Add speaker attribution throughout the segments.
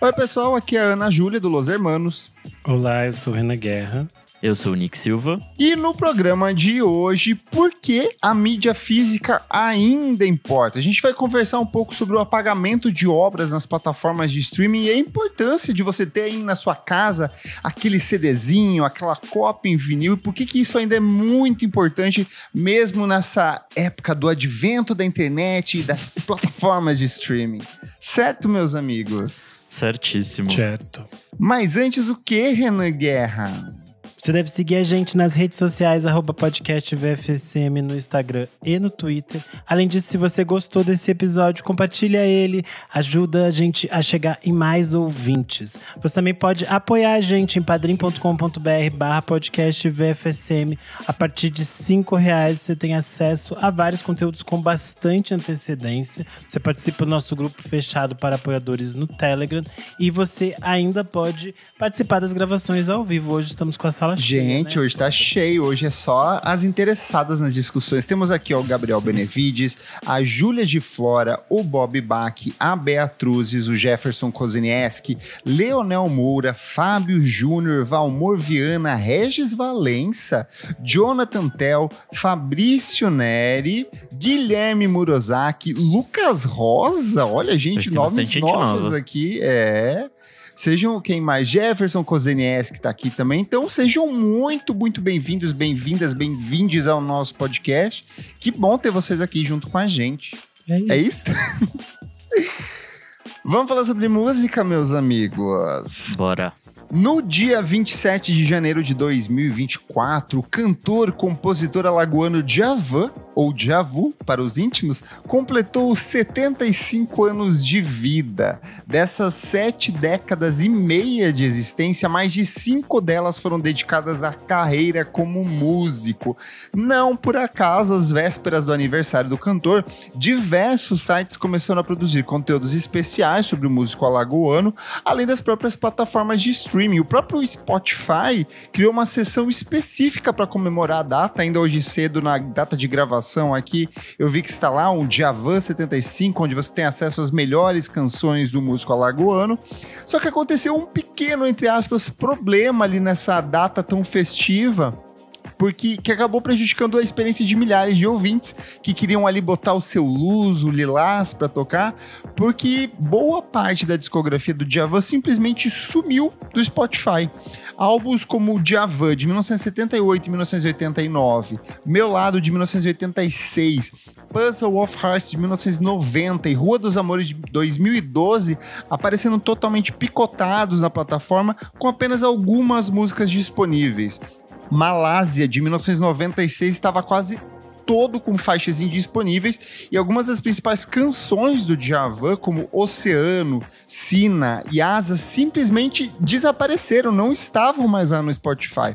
Speaker 1: Oi, pessoal, aqui é a Ana Júlia do Los Hermanos.
Speaker 2: Olá, eu sou Renan Guerra.
Speaker 3: Eu sou o Nick Silva.
Speaker 1: E no programa de hoje, por que a mídia física ainda importa? A gente vai conversar um pouco sobre o apagamento de obras nas plataformas de streaming e a importância de você ter aí na sua casa aquele CDzinho, aquela cópia em vinil, e por que, que isso ainda é muito importante, mesmo nessa época do advento da internet e das plataformas de streaming. Certo, meus amigos?
Speaker 3: Certíssimo.
Speaker 2: Certo.
Speaker 1: Mas antes, o que, Renan Guerra?
Speaker 2: Você deve seguir a gente nas redes sociais, arroba podcast VFSM no Instagram e no Twitter. Além disso, se você gostou desse episódio, compartilha ele, ajuda a gente a chegar em mais ouvintes. Você também pode apoiar a gente em padrim.com.br barra podcast VFSM. A partir de cinco reais você tem acesso a vários conteúdos com bastante antecedência. Você participa do nosso grupo fechado para apoiadores no Telegram e você ainda pode participar das gravações ao vivo. Hoje estamos com a sala cheia,
Speaker 1: Gente,
Speaker 2: né?
Speaker 1: hoje tá cheio. Hoje é só as interessadas nas discussões. Temos aqui ó, o Gabriel Benevides, a Júlia de Flora, o Bob Bach, a Beatruzes, o Jefferson Kozinieski, Leonel Moura, Fábio Júnior, Valmor Viana, Regis Valença, Jonathan Tel, Fabrício Neri, Guilherme Murozaki, Lucas Rosa. Olha, gente, nomes novos
Speaker 3: nova.
Speaker 1: aqui. É. Sejam quem mais? Jefferson Kozenieski que tá aqui também. Então sejam muito, muito bem-vindos, bem-vindas, bem-vindes ao nosso podcast. Que bom ter vocês aqui junto com a gente.
Speaker 2: É isso.
Speaker 1: É isso? Vamos falar sobre música, meus amigos.
Speaker 3: Bora.
Speaker 1: No dia 27 de janeiro de 2024, o cantor, compositor alagoano Djavan, ou Djavu para os íntimos, completou os 75 anos de vida. Dessas sete décadas e meia de existência, mais de cinco delas foram dedicadas à carreira como músico. Não por acaso, às vésperas do aniversário do cantor, diversos sites começaram a produzir conteúdos especiais sobre o músico alagoano, além das próprias plataformas de streaming. O próprio Spotify criou uma sessão específica para comemorar a data, ainda hoje cedo, na data de gravação aqui. Eu vi que está lá um Djavan 75, onde você tem acesso às melhores canções do músico alagoano. Só que aconteceu um pequeno, entre aspas, problema ali nessa data tão festiva porque que acabou prejudicando a experiência de milhares de ouvintes que queriam ali botar o seu luz, o lilás para tocar, porque boa parte da discografia do Djavan simplesmente sumiu do Spotify. Álbuns como o Djavan de 1978 e 1989, Meu Lado de 1986, Puzzle of Hearts de 1990 e Rua dos Amores de 2012 aparecendo totalmente picotados na plataforma com apenas algumas músicas disponíveis. Malásia, de 1996, estava quase todo com faixas indisponíveis e algumas das principais canções do Djavan, como Oceano, Sina e Asa, simplesmente desapareceram, não estavam mais lá no Spotify.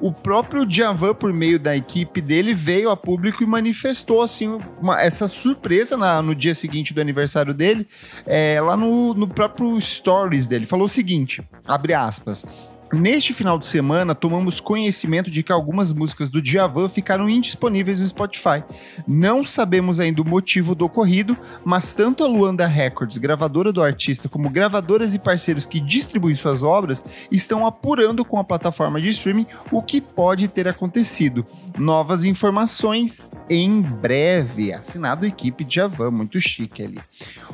Speaker 1: O próprio Djavan, por meio da equipe dele, veio a público e manifestou assim uma- essa surpresa na- no dia seguinte do aniversário dele, é, lá no, no próprio Stories dele. Falou o seguinte, abre aspas... Neste final de semana, tomamos conhecimento de que algumas músicas do Djavan ficaram indisponíveis no Spotify. Não sabemos ainda o motivo do ocorrido, mas tanto a Luanda Records, gravadora do artista, como gravadoras e parceiros que distribuem suas obras, estão apurando com a plataforma de streaming o que pode ter acontecido. Novas informações em breve. Assinado equipe Djavan, muito chique ali.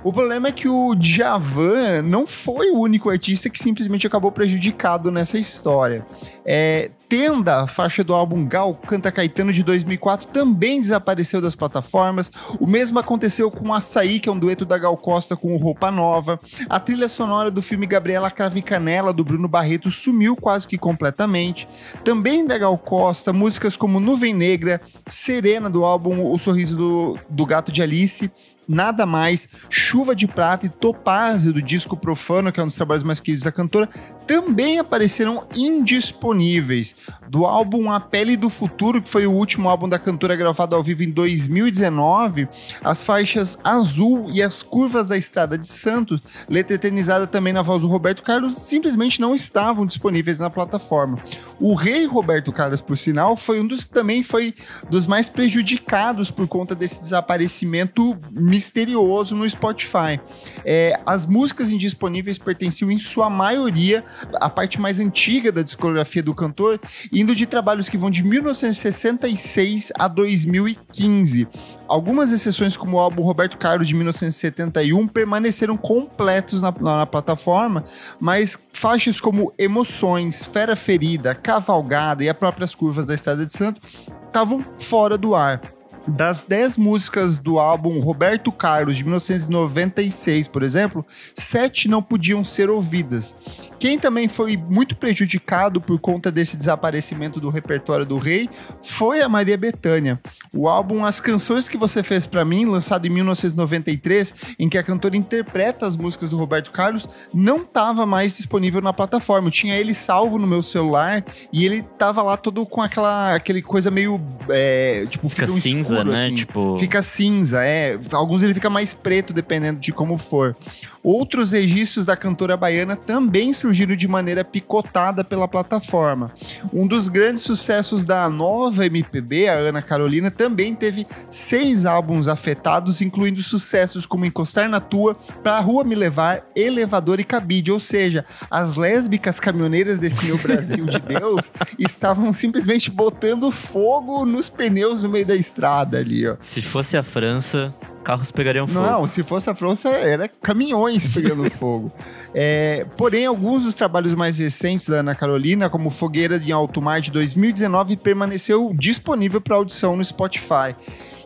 Speaker 1: O problema é que o Djavan não foi o único artista que simplesmente acabou prejudicado nessa história. É, Tenda, faixa do álbum Gal Canta Caetano de 2004, também desapareceu das plataformas. O mesmo aconteceu com Açaí, que é um dueto da Gal Costa com o Roupa Nova. A trilha sonora do filme Gabriela Crave Canela, do Bruno Barreto, sumiu quase que completamente. Também da Gal Costa, músicas como Nuvem Negra, Serena, do álbum O Sorriso do, do Gato de Alice, Nada Mais, Chuva de Prata e Topázio, do disco Profano, que é um dos trabalhos mais queridos da cantora, também apareceram indisponíveis. Do álbum A Pele do Futuro, que foi o último álbum da cantora gravado ao vivo em 2019, as faixas Azul e As Curvas da Estrada de Santos, letra eternizada também na voz do Roberto Carlos, simplesmente não estavam disponíveis na plataforma. O rei Roberto Carlos, por sinal, foi um dos que também foi dos mais prejudicados por conta desse desaparecimento misterioso no Spotify. É, as músicas indisponíveis pertenciam, em sua maioria, à parte mais antiga da discografia do cantor, indo de trabalhos que vão de 1966 a 2015. Algumas exceções, como o álbum Roberto Carlos de 1971, permaneceram completos na, na, na plataforma, mas faixas como Emoções, Fera Ferida, Cavalgada e as próprias curvas da Estrada de Santo estavam fora do ar. Das 10 músicas do álbum Roberto Carlos, de 1996, por exemplo, sete não podiam ser ouvidas. Quem também foi muito prejudicado por conta desse desaparecimento do repertório do rei foi a Maria Bethânia. O álbum As Canções que Você Fez para Mim, lançado em 1993, em que a cantora interpreta as músicas do Roberto Carlos, não estava mais disponível na plataforma. Eu tinha ele salvo no meu celular e ele tava lá todo com aquela aquele coisa meio é, tipo
Speaker 3: fica cinza,
Speaker 1: escuro,
Speaker 3: né?
Speaker 1: assim.
Speaker 3: Tipo,
Speaker 1: Fica cinza, é. Alguns ele fica mais preto, dependendo de como for. Outros registros da cantora baiana também surgiram de maneira picotada pela plataforma. Um dos grandes sucessos da nova MPB, a Ana Carolina, também teve seis álbuns afetados, incluindo sucessos como Encostar na Tua, Pra Rua Me Levar, Elevador e Cabide. Ou seja, as lésbicas caminhoneiras desse meu Brasil de Deus estavam simplesmente botando fogo nos pneus no meio da estrada ali, ó.
Speaker 3: se fosse a França, carros pegariam fogo.
Speaker 1: Não, se fosse a França, era caminhões pegando fogo. É, porém, alguns dos trabalhos mais recentes da Ana Carolina, como Fogueira em Alto Mar de 2019, permaneceu disponível para audição no Spotify.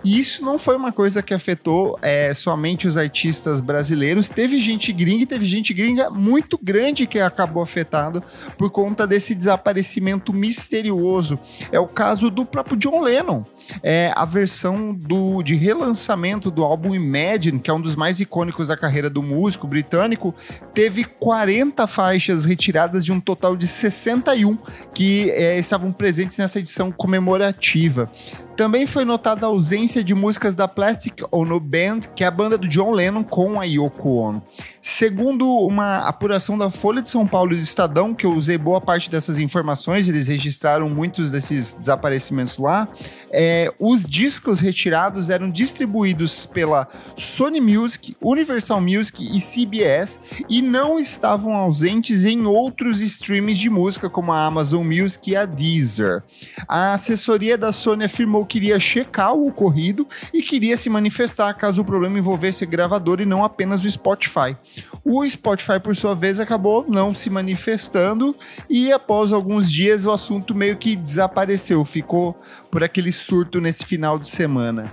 Speaker 1: E isso não foi uma coisa que afetou é, somente os artistas brasileiros. Teve gente gringa e teve gente gringa muito grande que acabou afetado por conta desse desaparecimento misterioso. É o caso do próprio John Lennon. É a versão do, de relançamento do álbum Imagine, que é um dos mais icônicos da carreira do músico britânico, teve 40 faixas retiradas de um total de 61 que é, estavam presentes nessa edição comemorativa. Também foi notada a ausência de músicas da Plastic Ono Band, que é a banda do John Lennon com a Yoko Ono. Segundo uma apuração da Folha de São Paulo e do Estadão, que eu usei boa parte dessas informações, eles registraram muitos desses desaparecimentos lá, é, os discos retirados eram distribuídos pela Sony Music, Universal Music e CBS e não estavam ausentes em outros streams de música, como a Amazon Music e a Deezer. A assessoria da Sony afirmou que iria checar o ocorrido e queria se manifestar caso o problema envolvesse a gravadora e não apenas o Spotify. O Spotify, por sua vez, acabou não se manifestando e após alguns dias o assunto meio que desapareceu, ficou por aquele surto nesse final de semana.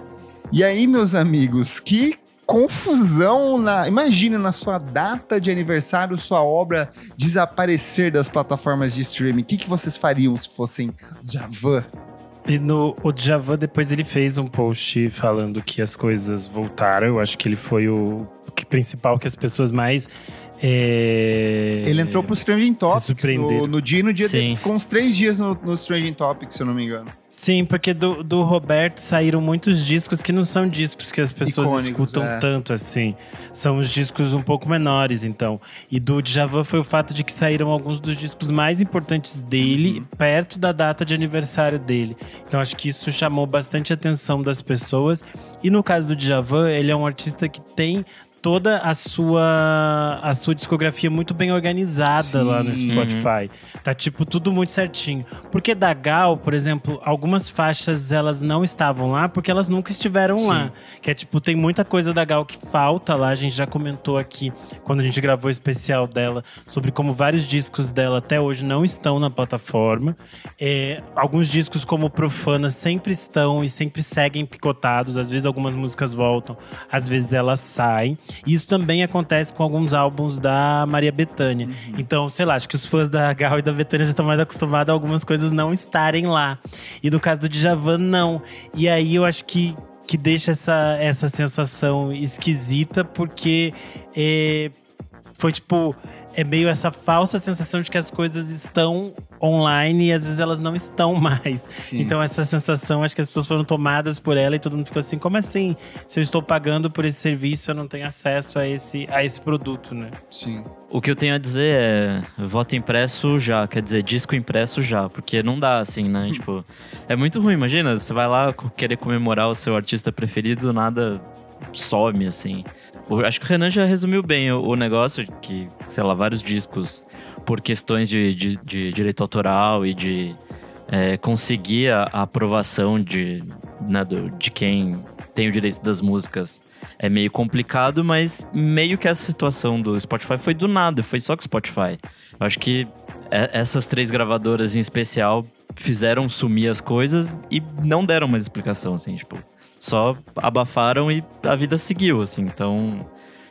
Speaker 1: E aí, meus amigos, que confusão na. Imagina na sua data de aniversário sua obra desaparecer das plataformas de streaming. O que, que vocês fariam se fossem Javan?
Speaker 2: E no o Djavan, depois ele fez um post falando que as coisas voltaram. Eu acho que ele foi o que- principal que as pessoas mais. é,
Speaker 1: Ele entrou pro Trending Topics no, no dia e no dia
Speaker 3: Sim.
Speaker 1: dele. Ficou uns três dias no, nos Trending Topics, se eu não me engano.
Speaker 2: Sim, porque do, do Roberto saíram muitos discos que não são discos que as pessoas
Speaker 1: Icônicos,
Speaker 2: escutam
Speaker 1: é.
Speaker 2: tanto assim. São os discos um pouco menores, então. E do Djavan foi o fato de que saíram alguns dos discos mais importantes dele perto da data de aniversário dele. Então acho que isso chamou bastante a atenção das pessoas. E no caso do Djavan, ele é um artista que tem toda a sua a sua discografia muito bem organizada lá no
Speaker 1: Sim.
Speaker 2: Spotify. Tá tipo tudo muito certinho. Porque da Gal, por exemplo, algumas faixas elas não estavam lá porque elas nunca estiveram lá. Que é tipo, tem muita coisa da Gal que falta lá. A gente já comentou aqui quando a gente gravou o especial dela sobre como vários discos dela até hoje não estão na plataforma. É, alguns discos como Profana sempre estão e sempre seguem picotados. Às vezes algumas músicas voltam, às vezes elas saem. Isso também acontece com alguns álbuns da Maria Bethânia. Então, sei lá, acho que os fãs da Gal e da Bethânia já estão mais acostumados a algumas coisas não estarem lá. E no caso do Djavan, não. E aí eu acho que, que deixa essa, essa sensação esquisita, porque é, foi tipo. É meio essa falsa sensação de que as coisas estão online e às vezes elas não estão mais.
Speaker 1: Sim.
Speaker 2: Então, essa sensação, acho que as pessoas foram tomadas por ela e todo mundo ficou assim: como assim? Se eu estou pagando por esse serviço, eu não tenho acesso a esse, a esse produto, né?
Speaker 1: Sim.
Speaker 3: O que eu tenho a dizer é voto impresso já, quer dizer, disco impresso já, porque não dá assim, né? Tipo, é muito ruim, imagina, você vai lá querer comemorar o seu artista preferido, do nada some, assim. Acho que o Renan já resumiu bem o, o negócio, que, sei lá, vários discos, por questões de, de, de direito autoral e de é, conseguir a, a aprovação de, né, do, de quem tem o direito das músicas é meio complicado, mas meio que essa situação do Spotify foi do nada, foi só com o Spotify. Eu acho que é, essas três gravadoras em especial fizeram sumir as coisas e não deram mais explicação, assim, tipo, só abafaram e a vida seguiu, assim. Então,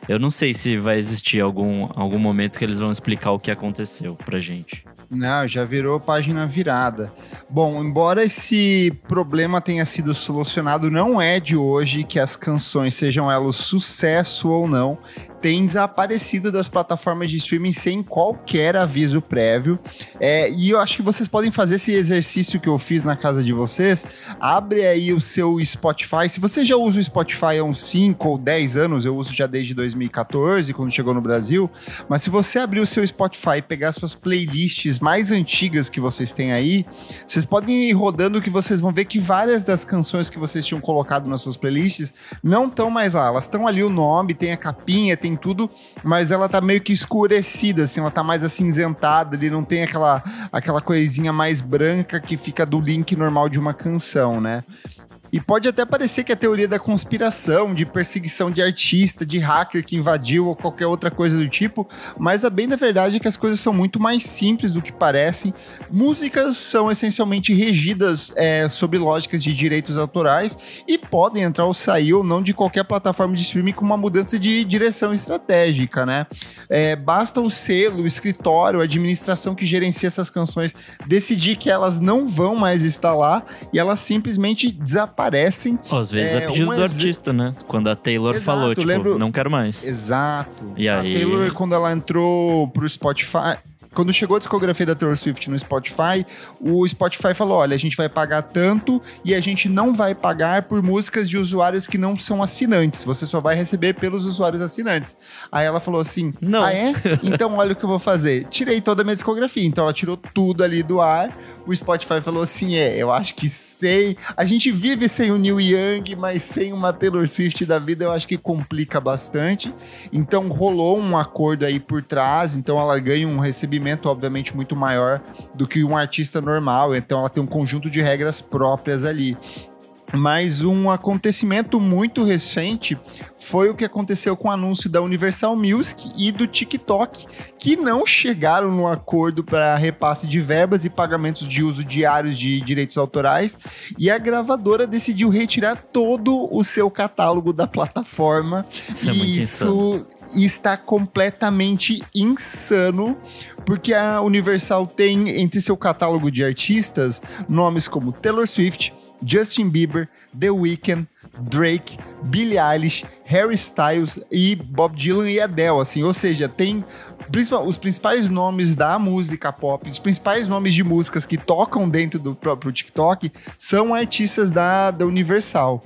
Speaker 3: eu não sei se vai existir algum, algum momento que eles vão explicar o que aconteceu pra gente.
Speaker 1: Não, já virou página virada. Bom, embora esse problema tenha sido solucionado, não é de hoje que as canções, sejam elas sucesso ou não, tem desaparecido das plataformas de streaming sem qualquer aviso prévio. É, e eu acho que vocês podem fazer esse exercício que eu fiz na casa de vocês. Abre aí o seu Spotify. Se você já usa o Spotify há uns 5 ou 10 anos, eu uso já desde 2014, quando chegou no Brasil. Mas se você abrir o seu Spotify e pegar suas playlists mais antigas que vocês têm aí, vocês podem ir rodando que vocês vão ver que várias das canções que vocês tinham colocado nas suas playlists não estão mais lá. Elas estão ali o nome, tem a capinha, tem tudo, mas ela tá meio que escurecida, assim, ela tá mais acinzentada, ele não tem aquela, aquela coisinha mais branca que fica do link normal de uma canção, né? E pode até parecer que é teoria da conspiração, de perseguição de artista, de hacker que invadiu ou qualquer outra coisa do tipo, mas a bem da verdade é que as coisas são muito mais simples do que parecem. Músicas são essencialmente regidas é, sob lógicas de direitos autorais e podem entrar ou sair ou não de qualquer plataforma de streaming com uma mudança de direção estratégica, né? É, basta o selo, o escritório, a administração que gerencia essas canções decidir que elas não vão mais estar lá e elas simplesmente desaparecem aparecem.
Speaker 3: Oh, às vezes é, é pedido um do artista, né? Quando a Taylor Exato, falou, tipo, lembro... não quero mais.
Speaker 1: Exato.
Speaker 3: E
Speaker 1: a
Speaker 3: aí...
Speaker 1: Taylor, quando ela entrou pro Spotify, quando chegou a discografia da Taylor Swift no Spotify, o Spotify falou: olha, a gente vai pagar tanto e a gente não vai pagar por músicas de usuários que não são assinantes. Você só vai receber pelos usuários assinantes. Aí ela falou assim: não. Ah, é? Então olha o que eu vou fazer. Tirei toda a minha discografia. Então ela tirou tudo ali do ar. O Spotify falou assim: é, eu acho que sei. A gente vive sem o Neil Young, mas sem uma Taylor Swift da vida, eu acho que complica bastante. Então rolou um acordo aí por trás, então ela ganha um recebimento, obviamente, muito maior do que um artista normal. Então ela tem um conjunto de regras próprias ali. Mas um acontecimento muito recente foi o que aconteceu com o anúncio da Universal Music e do TikTok, que não chegaram no acordo para repasse de verbas e pagamentos de uso diários de direitos autorais, e a gravadora decidiu retirar todo o seu catálogo da plataforma.
Speaker 3: Isso é
Speaker 1: e
Speaker 3: é
Speaker 1: isso está completamente insano, porque a Universal tem entre seu catálogo de artistas nomes como Taylor Swift, Justin Bieber, The Weeknd, Drake, Billie Eilish, Harry Styles e Bob Dylan e Adele, assim, ou seja, tem os principais nomes da música pop, os principais nomes de músicas que tocam dentro do próprio TikTok são artistas da, da Universal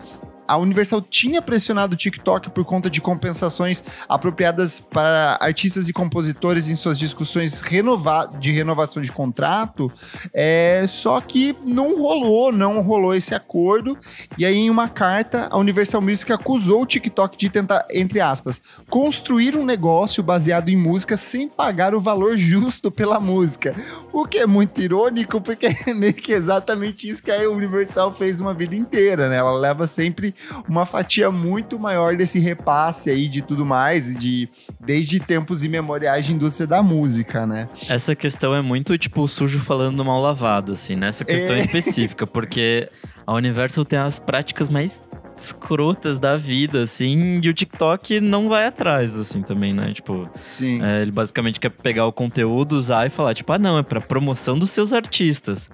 Speaker 1: a Universal tinha pressionado o TikTok por conta de compensações apropriadas para artistas e compositores em suas discussões renova de renovação de contrato, é, só que não rolou, não rolou esse acordo. E aí, em uma carta, a Universal Music acusou o TikTok de tentar, entre aspas, construir um negócio baseado em música sem pagar o valor justo pela música. O que é muito irônico, porque é meio que exatamente isso que a Universal fez uma vida inteira, né? Ela leva sempre uma fatia muito maior desse repasse aí de tudo mais, de desde tempos imemoriais de indústria da música, né?
Speaker 3: Essa questão é muito, tipo, sujo falando mal lavado, assim, nessa questão é. específica, porque a Universal tem as práticas mais escrotas da vida, assim, e o TikTok não vai atrás, assim, também, né? Tipo,
Speaker 1: Sim.
Speaker 3: É, ele basicamente quer pegar o conteúdo, usar e falar, tipo, ah, não, é pra promoção dos seus artistas.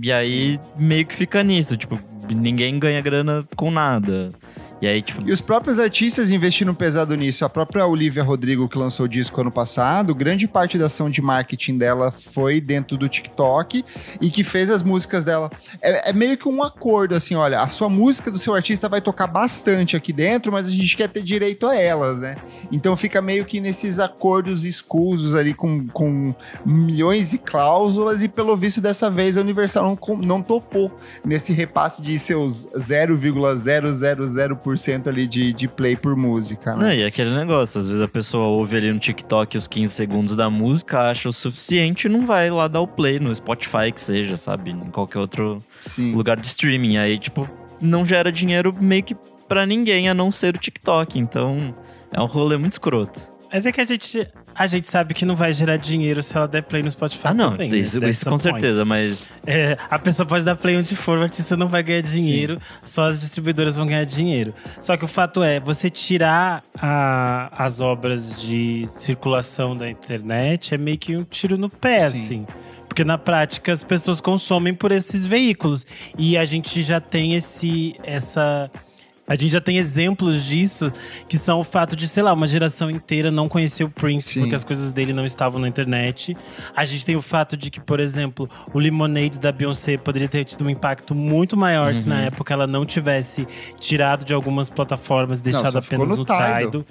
Speaker 3: E aí Sim. meio que fica nisso, tipo, ninguém ganha grana com nada. E aí, tipo.
Speaker 1: E os próprios artistas investiram pesado nisso. A própria Olivia Rodrigo, que lançou o disco ano passado, grande parte da ação de marketing dela foi dentro do TikTok e que fez as músicas dela. É, é, meio que um acordo, assim: olha, a sua música do seu artista vai tocar bastante aqui dentro, mas a gente quer ter direito a elas, né? Então fica meio que nesses acordos escusos ali com, com milhões de cláusulas, e pelo visto dessa vez a Universal não, não topou nesse repasse de seus 0,000% 10% ali de, de play por música, né?
Speaker 3: Não, e aquele negócio, às vezes a pessoa ouve ali no TikTok os 15 segundos da música, acha o suficiente e não vai lá dar o play no Spotify que seja, sabe? Em qualquer outro
Speaker 1: Sim.
Speaker 3: lugar de streaming. Aí, tipo, não gera dinheiro meio que pra ninguém a não ser o TikTok. Então, é um rolê muito escroto.
Speaker 2: Mas é que a gente, a gente sabe que não vai gerar dinheiro se ela der play no Spotify
Speaker 3: Ah, não,
Speaker 2: também. né?
Speaker 3: isso,
Speaker 2: That's
Speaker 3: isso com
Speaker 2: point.
Speaker 3: certeza, mas
Speaker 2: É, a pessoa pode dar play onde for, o artista não vai ganhar dinheiro, só as distribuidoras vão ganhar dinheiro. Só que o fato é, você tirar a- as obras de circulação da internet é meio que um tiro no pé,
Speaker 1: Sim.
Speaker 2: assim. Porque na prática as pessoas consomem por esses veículos. E a gente já tem esse, essa. A gente já tem exemplos disso, que são o fato de, sei lá, uma geração inteira não conhecer o Prince
Speaker 1: Sim.
Speaker 2: porque as coisas dele não estavam na internet. A gente tem o fato de que, por exemplo, o Lemonade da Beyoncé poderia ter tido um impacto muito maior se
Speaker 1: Uhum.
Speaker 2: na época ela não tivesse tirado de algumas plataformas deixado
Speaker 1: ficou
Speaker 2: apenas
Speaker 1: no
Speaker 2: no Tidal.
Speaker 1: Tidal.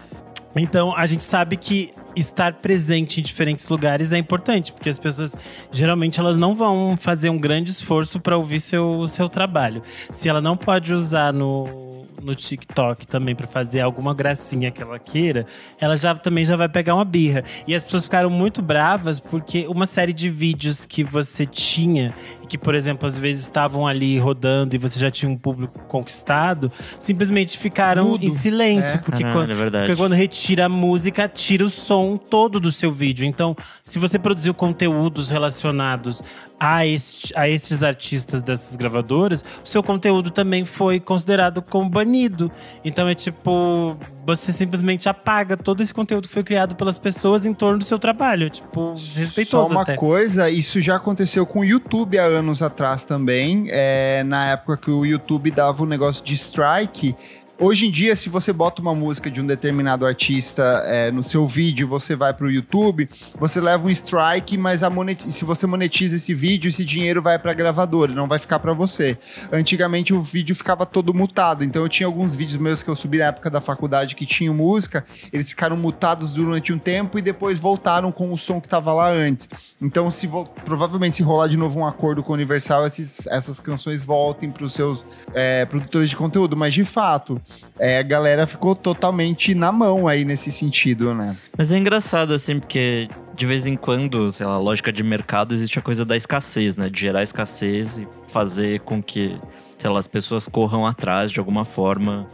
Speaker 2: Então, a gente sabe que estar presente em diferentes lugares é importante, porque as pessoas geralmente elas não vão fazer um grande esforço para ouvir seu, seu trabalho. Se ela não pode usar no, no TikTok também para fazer alguma gracinha que ela queira, ela já também já vai pegar uma birra. E as pessoas ficaram muito bravas porque uma série de vídeos que você tinha e que, por exemplo, às vezes estavam ali rodando e você já tinha um público conquistado, simplesmente ficaram
Speaker 1: Mudo.
Speaker 2: em silêncio,
Speaker 1: É.
Speaker 2: porque
Speaker 3: Caralho,
Speaker 2: quando
Speaker 3: é
Speaker 2: porque quando retira a música, tira o som todo do seu vídeo. Então, se você produziu conteúdos relacionados a, este, a esses artistas dessas gravadoras, o seu conteúdo também foi considerado como banido. Então é tipo, você simplesmente apaga todo esse conteúdo que foi criado pelas pessoas em torno do seu trabalho. É, Tipo, desrespeitoso
Speaker 1: Só uma
Speaker 2: até.
Speaker 1: coisa, isso já aconteceu com o YouTube há anos atrás também. É, na época que o YouTube dava o negócio de strike. Hoje em dia, se você bota uma música de um determinado artista é, no seu vídeo, você vai pro YouTube, você leva um strike, mas a moneti- se você monetiza esse vídeo, esse dinheiro vai pra gravadora, não vai ficar pra você. Antigamente o vídeo ficava todo mutado, então eu tinha alguns vídeos meus que eu subi na época da faculdade que tinham música, eles ficaram mutados durante um tempo e depois voltaram com o som que tava lá antes. Então, se vo- provavelmente se rolar de novo um acordo com a Universal, esses- essas canções voltem para os seus é, produtores de conteúdo. Mas de fato, é, a galera ficou totalmente na mão aí nesse sentido, né?
Speaker 3: Mas é engraçado, assim, porque de vez em quando, sei lá, lógica de mercado, existe a coisa da escassez, né? De gerar escassez e fazer com que, sei lá, as pessoas corram atrás de alguma forma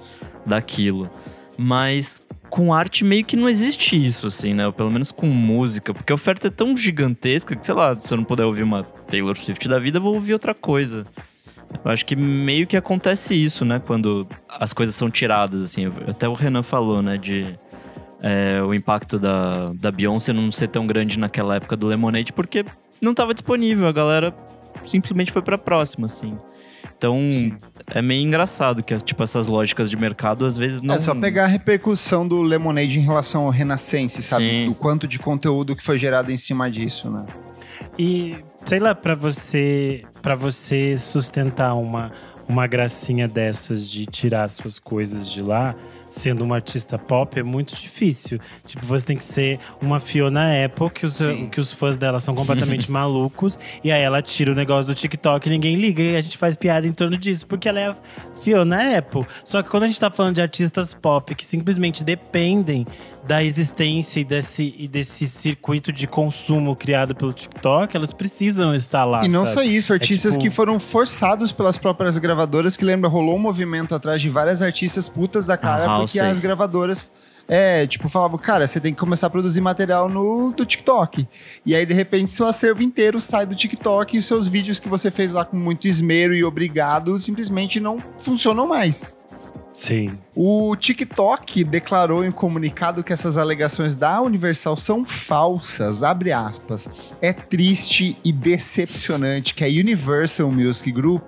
Speaker 3: daquilo. Mas com arte meio que não existe isso, assim, né? Ou pelo menos com música, porque a oferta é tão gigantesca que, sei lá, se eu não puder ouvir uma Taylor Swift da vida, eu vou ouvir outra coisa. Eu acho que meio que acontece isso, né? Quando as coisas são tiradas, assim. Até o Renan falou, né? De é, o impacto da, da Beyoncé não ser tão grande naquela época do Lemonade, porque não estava disponível. A galera simplesmente foi pra próxima, assim. Então, é meio engraçado que, tipo, essas lógicas de mercado, às vezes, não...
Speaker 1: É só pegar a repercussão do Lemonade em relação ao Renascense, sabe?
Speaker 3: Sim.
Speaker 1: Do quanto de conteúdo que foi gerado em cima disso, né?
Speaker 2: E sei lá, pra você, para você sustentar uma uma gracinha dessas de tirar suas coisas de lá, sendo uma artista pop é muito difícil. Tipo, você tem que ser uma Fiona Apple, que os,
Speaker 1: Sim.
Speaker 2: que os fãs dela são completamente malucos, e aí ela tira o negócio do TikTok e ninguém liga, e a gente faz piada em torno disso, porque ela é a Fiona Apple. Só que quando a gente tá falando de artistas pop que simplesmente dependem da existência e desse, e desse circuito de consumo criado pelo TikTok, elas precisam estar lá.
Speaker 1: E não
Speaker 2: sabe?
Speaker 1: só isso, artistas
Speaker 2: tipo-
Speaker 1: que foram forçados pelas próprias gravadoras, que lembra, rolou um movimento atrás de várias artistas putas da cara, porque as gravadoras. É, tipo, falavam, cara, você tem que começar a produzir material no do TikTok. E aí, de repente, seu acervo inteiro sai do TikTok e seus vídeos que você fez lá com muito esmero e obrigado simplesmente não funcionam mais.
Speaker 2: Sim.
Speaker 1: O TikTok declarou em comunicado que essas alegações da Universal são falsas, abre aspas. É triste e decepcionante que a Universal Music Group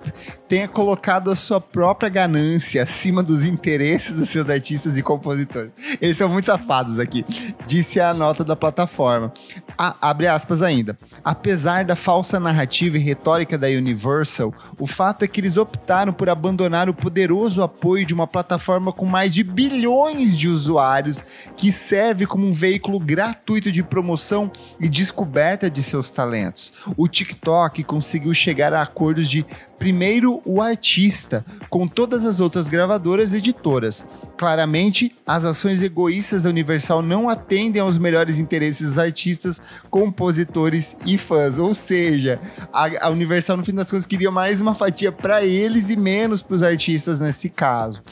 Speaker 1: tenha colocado a sua própria ganância acima dos interesses dos seus artistas e compositores. Eles são muito safados aqui, disse a nota da plataforma. A- abre aspas ainda. Apesar da falsa narrativa e retórica da Universal, o fato é que eles optaram por abandonar o poderoso apoio de uma plataforma com mais de bilhões de usuários que serve como um veículo gratuito de promoção e descoberta de seus talentos. O TikTok conseguiu chegar a acordos de primeiro o artista, com todas as outras gravadoras e editoras. Claramente, as ações egoístas da Universal não atendem aos melhores interesses dos artistas, compositores e fãs. Ou seja, a, a Universal, no fim das contas, queria mais uma fatia para eles e menos para os artistas nesse caso.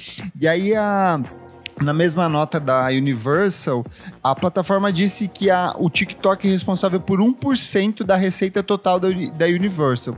Speaker 1: E aí a. Na mesma nota da Universal, a plataforma disse que a, o TikTok é responsável por 1% da receita total da, da Universal.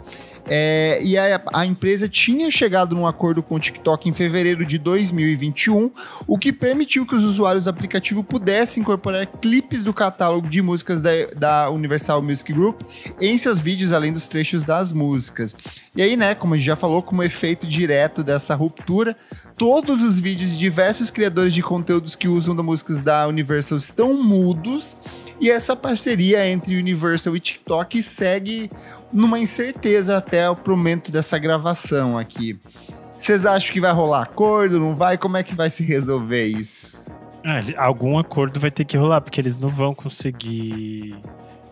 Speaker 1: É, e a, a, empresa tinha chegado num acordo com o TikTok em fevereiro de 2021, o que permitiu que os usuários do aplicativo pudessem incorporar clipes do catálogo de músicas da, da Universal Music Group em seus vídeos, além dos trechos das músicas. E aí, né, como a gente já falou, como efeito direto dessa ruptura, todos os vídeos de diversos criadores de conteúdos que usam das músicas da Universal estão mudos. E essa parceria entre Universal e TikTok segue numa incerteza até o momento dessa gravação aqui. Vocês acham que vai rolar acordo? Não vai? Como é que vai se resolver isso?
Speaker 2: Ah, algum acordo vai ter que rolar, porque eles não vão conseguir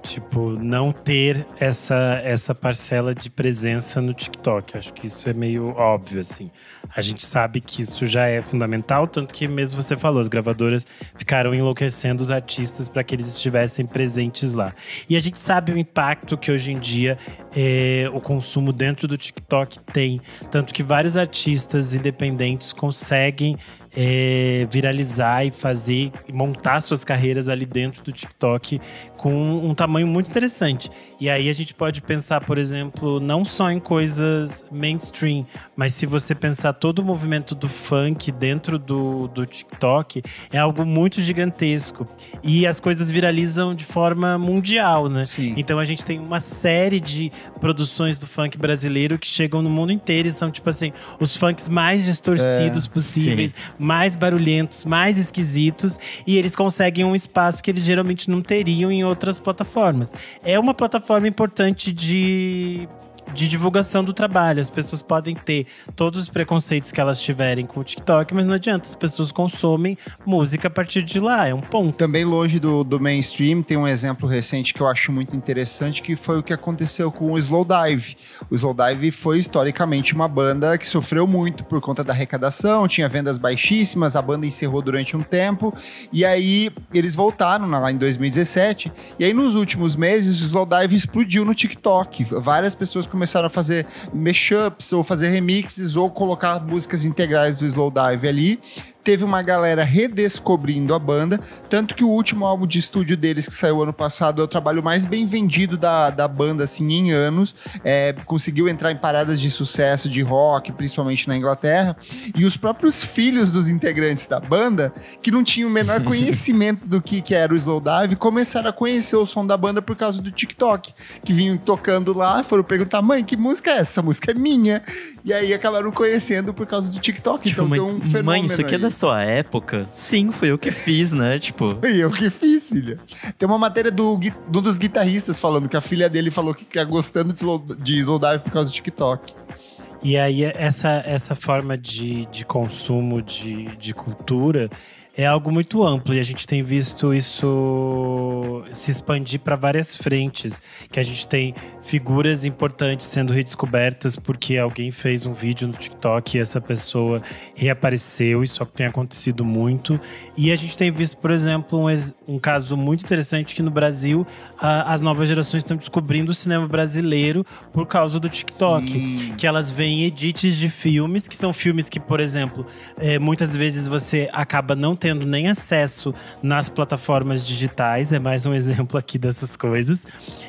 Speaker 2: Tipo, não ter essa, essa parcela de presença no TikTok. Acho que isso é meio óbvio, assim. A gente sabe que isso já é fundamental, tanto que mesmo você falou, as gravadoras ficaram enlouquecendo os artistas para que eles estivessem presentes lá. E a gente sabe o impacto que hoje em dia é, o consumo dentro do TikTok tem. Tanto que vários artistas independentes conseguem é, viralizar e fazer, montar suas carreiras ali dentro do TikTok com um tamanho muito interessante. E aí a gente pode pensar, por exemplo, não só em coisas mainstream, mas se você pensar todo o movimento do funk dentro do, do TikTok, é algo muito gigantesco. E as coisas viralizam de forma mundial, né?
Speaker 1: Sim.
Speaker 2: Então a gente tem uma série de produções do funk brasileiro que chegam no mundo inteiro e são, tipo assim, os funks mais distorcidos é, possíveis, sim. mais barulhentos, mais esquisitos. E eles conseguem um espaço que eles geralmente não teriam em outras plataformas. É uma plataforma importante de de divulgação do trabalho. As pessoas podem ter todos os preconceitos que elas tiverem com o TikTok, mas não adianta, as pessoas consomem música a partir de lá, é um ponto.
Speaker 1: Também longe do, do mainstream, tem um exemplo recente que eu acho muito interessante, que foi o que aconteceu com o Slowdive. O Slowdive foi historicamente uma banda que sofreu muito por conta da arrecadação, tinha vendas baixíssimas, a banda encerrou durante um tempo, e aí eles voltaram lá em 2017, e aí nos últimos meses o Slowdive explodiu no TikTok. Várias pessoas começaram a fazer mashups ou fazer remixes ou colocar músicas integrais do Slowdive ali teve uma galera redescobrindo a banda, tanto que o último álbum de estúdio deles, que saiu ano passado, é o trabalho mais bem vendido da, da banda, assim, em anos. É, conseguiu entrar em paradas de sucesso de rock, principalmente na Inglaterra. E os próprios filhos dos integrantes da banda, que não tinham o menor conhecimento do que, que era o Slowdive, começaram a conhecer o som da banda por causa do TikTok, que vinham tocando lá, foram perguntar, mãe, que música é essa? Essa música é minha. E aí acabaram conhecendo por causa do TikTok.
Speaker 3: Tipo,
Speaker 1: então
Speaker 3: mãe,
Speaker 1: tem um fenômeno
Speaker 3: Mãe, isso aqui é da sua época? Sim, foi eu que fiz, né? Tipo.
Speaker 1: Foi eu que fiz, filha. Tem uma matéria do, de um dos guitarristas falando que a filha dele falou que tá gostando de, slow, de Slowdive por causa do TikTok.
Speaker 2: E aí, essa, essa forma de, de consumo de, de cultura é algo muito amplo e a gente tem visto isso se expandir para várias frentes. Que a gente tem figuras importantes sendo redescobertas porque alguém fez um vídeo no TikTok e essa pessoa reapareceu. Isso tem acontecido muito. E a gente tem visto, por exemplo, um, um caso muito interessante que no Brasil a- as novas gerações estão descobrindo o cinema brasileiro por causa do TikTok
Speaker 1: Sim.
Speaker 2: que elas veem edits de filmes, que são filmes que, por exemplo, é, muitas vezes você acaba não tendo nem acesso nas plataformas digitais, é mais um exemplo aqui dessas coisas.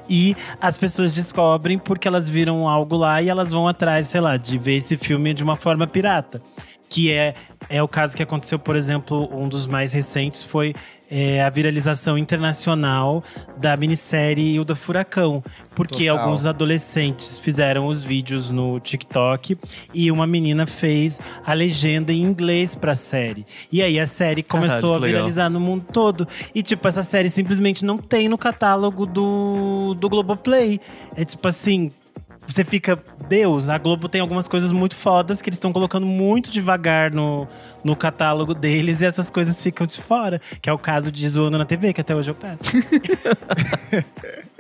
Speaker 2: E as pessoas descobrem porque elas viram algo lá e elas vão atrás, sei lá, de ver esse filme de uma forma pirata. Que é, é o caso que aconteceu, por exemplo, um dos mais recentes foi é, a viralização internacional da minissérie O da Furacão. Porque
Speaker 1: Total.
Speaker 2: alguns adolescentes fizeram os vídeos no TikTok e uma menina fez a legenda em inglês pra série. E aí a série começou
Speaker 3: Caralho,
Speaker 2: a
Speaker 3: que legal.
Speaker 2: viralizar no mundo todo. E tipo, essa série simplesmente não tem no catálogo do, do Globoplay. É tipo assim. Você fica, Deus, a Globo tem algumas coisas muito fodas que eles estão colocando muito devagar no, no catálogo deles e essas coisas ficam de fora. Que é o caso de Zoando na TV, que até hoje eu peço.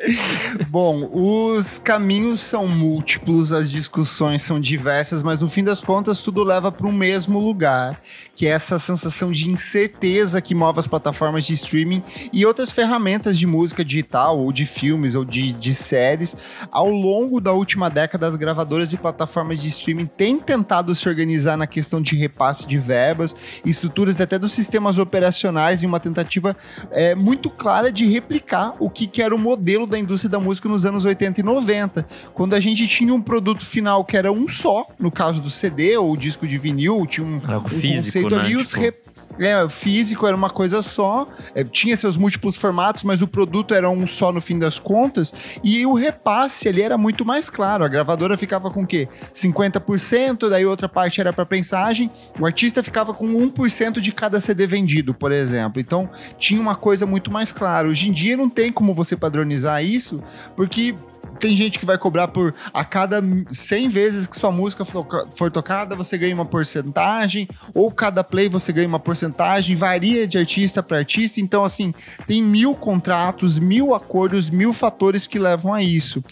Speaker 1: Bom, os caminhos são múltiplos, as discussões são diversas, mas no fim das contas tudo leva para o mesmo lugar, que é essa sensação de incerteza que move as plataformas de streaming e outras ferramentas de música digital, ou de filmes, ou de, de séries. Ao longo da última década, as gravadoras e plataformas de streaming têm tentado se organizar na questão de repasse de verbas, estruturas até dos sistemas operacionais, em uma tentativa é, muito clara de replicar o que, que era o modelo da indústria da música nos anos 80 e 90, quando a gente tinha um produto final que era um só, no caso do CD ou disco de vinil, tinha um,
Speaker 3: Algo
Speaker 1: um
Speaker 3: físico,
Speaker 1: conceito
Speaker 3: né?
Speaker 1: ali, os
Speaker 3: Tipo-
Speaker 1: rep- é, físico era uma coisa só, é, tinha seus múltiplos formatos, mas o produto era um só no fim das contas, e o repasse ali era muito mais claro. A gravadora ficava com o quê? 50%, daí outra parte era para prensagem, o artista ficava com 1% de cada CD vendido, por exemplo. Então tinha uma coisa muito mais clara. Hoje em dia não tem como você padronizar isso, porque tem gente que vai cobrar por a cada 100 vezes que sua música for, toca- for tocada, você ganha uma porcentagem, ou cada play você ganha uma porcentagem, varia de artista para artista. Então, assim, tem mil contratos, mil acordos, mil fatores que levam a isso.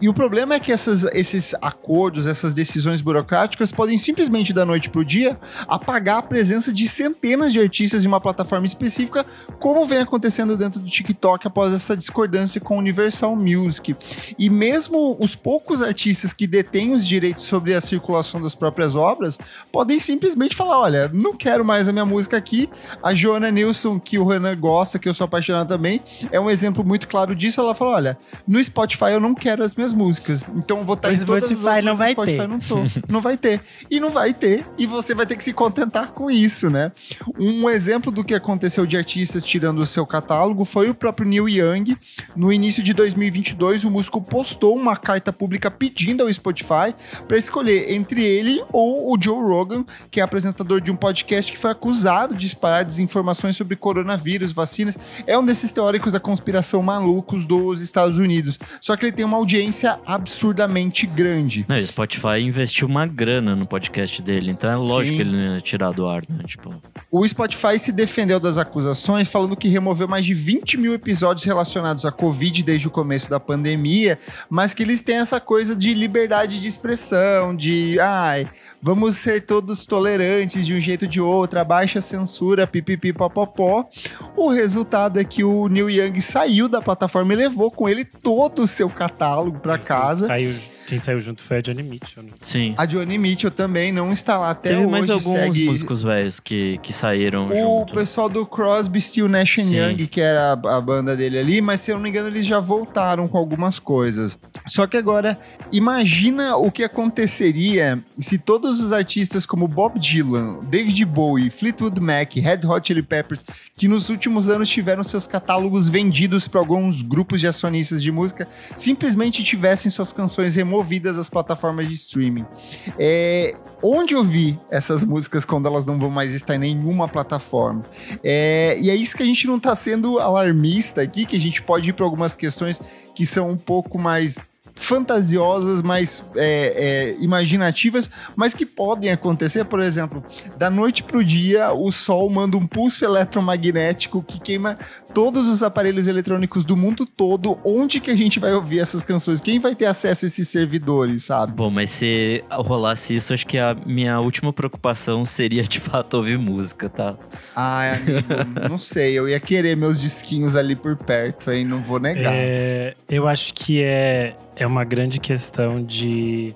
Speaker 1: E o problema é que essas- esses acordos, essas decisões burocráticas podem simplesmente da noite pro dia apagar a presença de centenas de artistas em uma plataforma específica, como vem acontecendo dentro do TikTok após essa discordância com o Universal Music. E mesmo os poucos artistas que detêm os direitos sobre a circulação das próprias obras podem simplesmente falar: olha, não quero mais a minha música aqui. A Joana Nilsson, que o Renan gosta, que eu sou apaixonado também, é um exemplo muito claro disso. Ela falou: olha, no Spotify eu não quero as minhas músicas. Então vou estar
Speaker 2: O
Speaker 1: em todas as
Speaker 2: Spotify não vai
Speaker 1: Spotify
Speaker 2: ter.
Speaker 1: Não, tô. não vai ter. E não vai ter. E você vai ter que se contentar com isso, né? Um exemplo do que aconteceu de artistas tirando o seu catálogo foi o próprio Neil Young. No início de 2022, o músico postou uma carta pública pedindo ao Spotify para escolher entre ele ou o Joe Rogan, que é apresentador de um podcast que foi acusado de espalhar desinformações sobre coronavírus, vacinas. É um desses teóricos da conspiração malucos dos Estados Unidos. Só que ele tem uma audiência absurdamente grande.
Speaker 3: Não, o Spotify investiu uma grana no podcast dele, então é lógico
Speaker 1: Sim.
Speaker 3: que ele não ia tirar do ar, né? Tipo,
Speaker 1: O Spotify se defendeu das acusações, falando que removeu mais de 20 mil episódios relacionados à Covid desde o começo da pandemia, mas que eles têm essa coisa de liberdade de expressão, de ai, vamos ser todos tolerantes de um jeito ou de outro, baixa censura, pipipi popopó. O resultado é que o Neil Young saiu da plataforma e levou com ele todo o seu catálogo para casa.
Speaker 2: Saiu, quem saiu junto foi a Johnny Mitchell. Né?
Speaker 3: sim.
Speaker 1: A Johnny Mitchell também não está lá até
Speaker 3: Teve
Speaker 1: hoje.
Speaker 3: mais alguns
Speaker 1: segue...
Speaker 3: músicos velhos que, que saíram
Speaker 1: O
Speaker 3: junto.
Speaker 1: pessoal do Crosby, Still, Nash and
Speaker 3: Sim.
Speaker 1: Young, que era a, a banda dele ali, mas se eu não me engano eles já voltaram com algumas coisas. Só que agora, imagina o que aconteceria se todos os artistas como Bob Dylan, David Bowie, Fleetwood Mac, Red Hot Chili Peppers, que nos últimos anos tiveram seus catálogos vendidos para alguns grupos de acionistas de música, simplesmente tivessem suas canções removidas das plataformas de streaming. É, onde eu vi essas músicas quando elas não vão mais estar em nenhuma plataforma? É, e é isso que a gente não tá sendo alarmista aqui, que a gente pode ir para algumas questões que são um pouco mais fantasiosas, mais é, é, imaginativas, mas que podem acontecer, por exemplo, da noite pro dia, o Sol manda um pulso eletromagnético que queima todos os aparelhos eletrônicos do mundo todo. Onde que a gente vai ouvir essas canções? Quem vai ter acesso a esses servidores, sabe?
Speaker 3: Bom, mas se rolasse isso, acho que a minha última preocupação seria de fato ouvir música, tá?
Speaker 1: Ai, amigo, não sei. Eu ia querer meus disquinhos ali por perto, hein? Não vou negar.
Speaker 2: É, eu acho que é, é uma grande questão de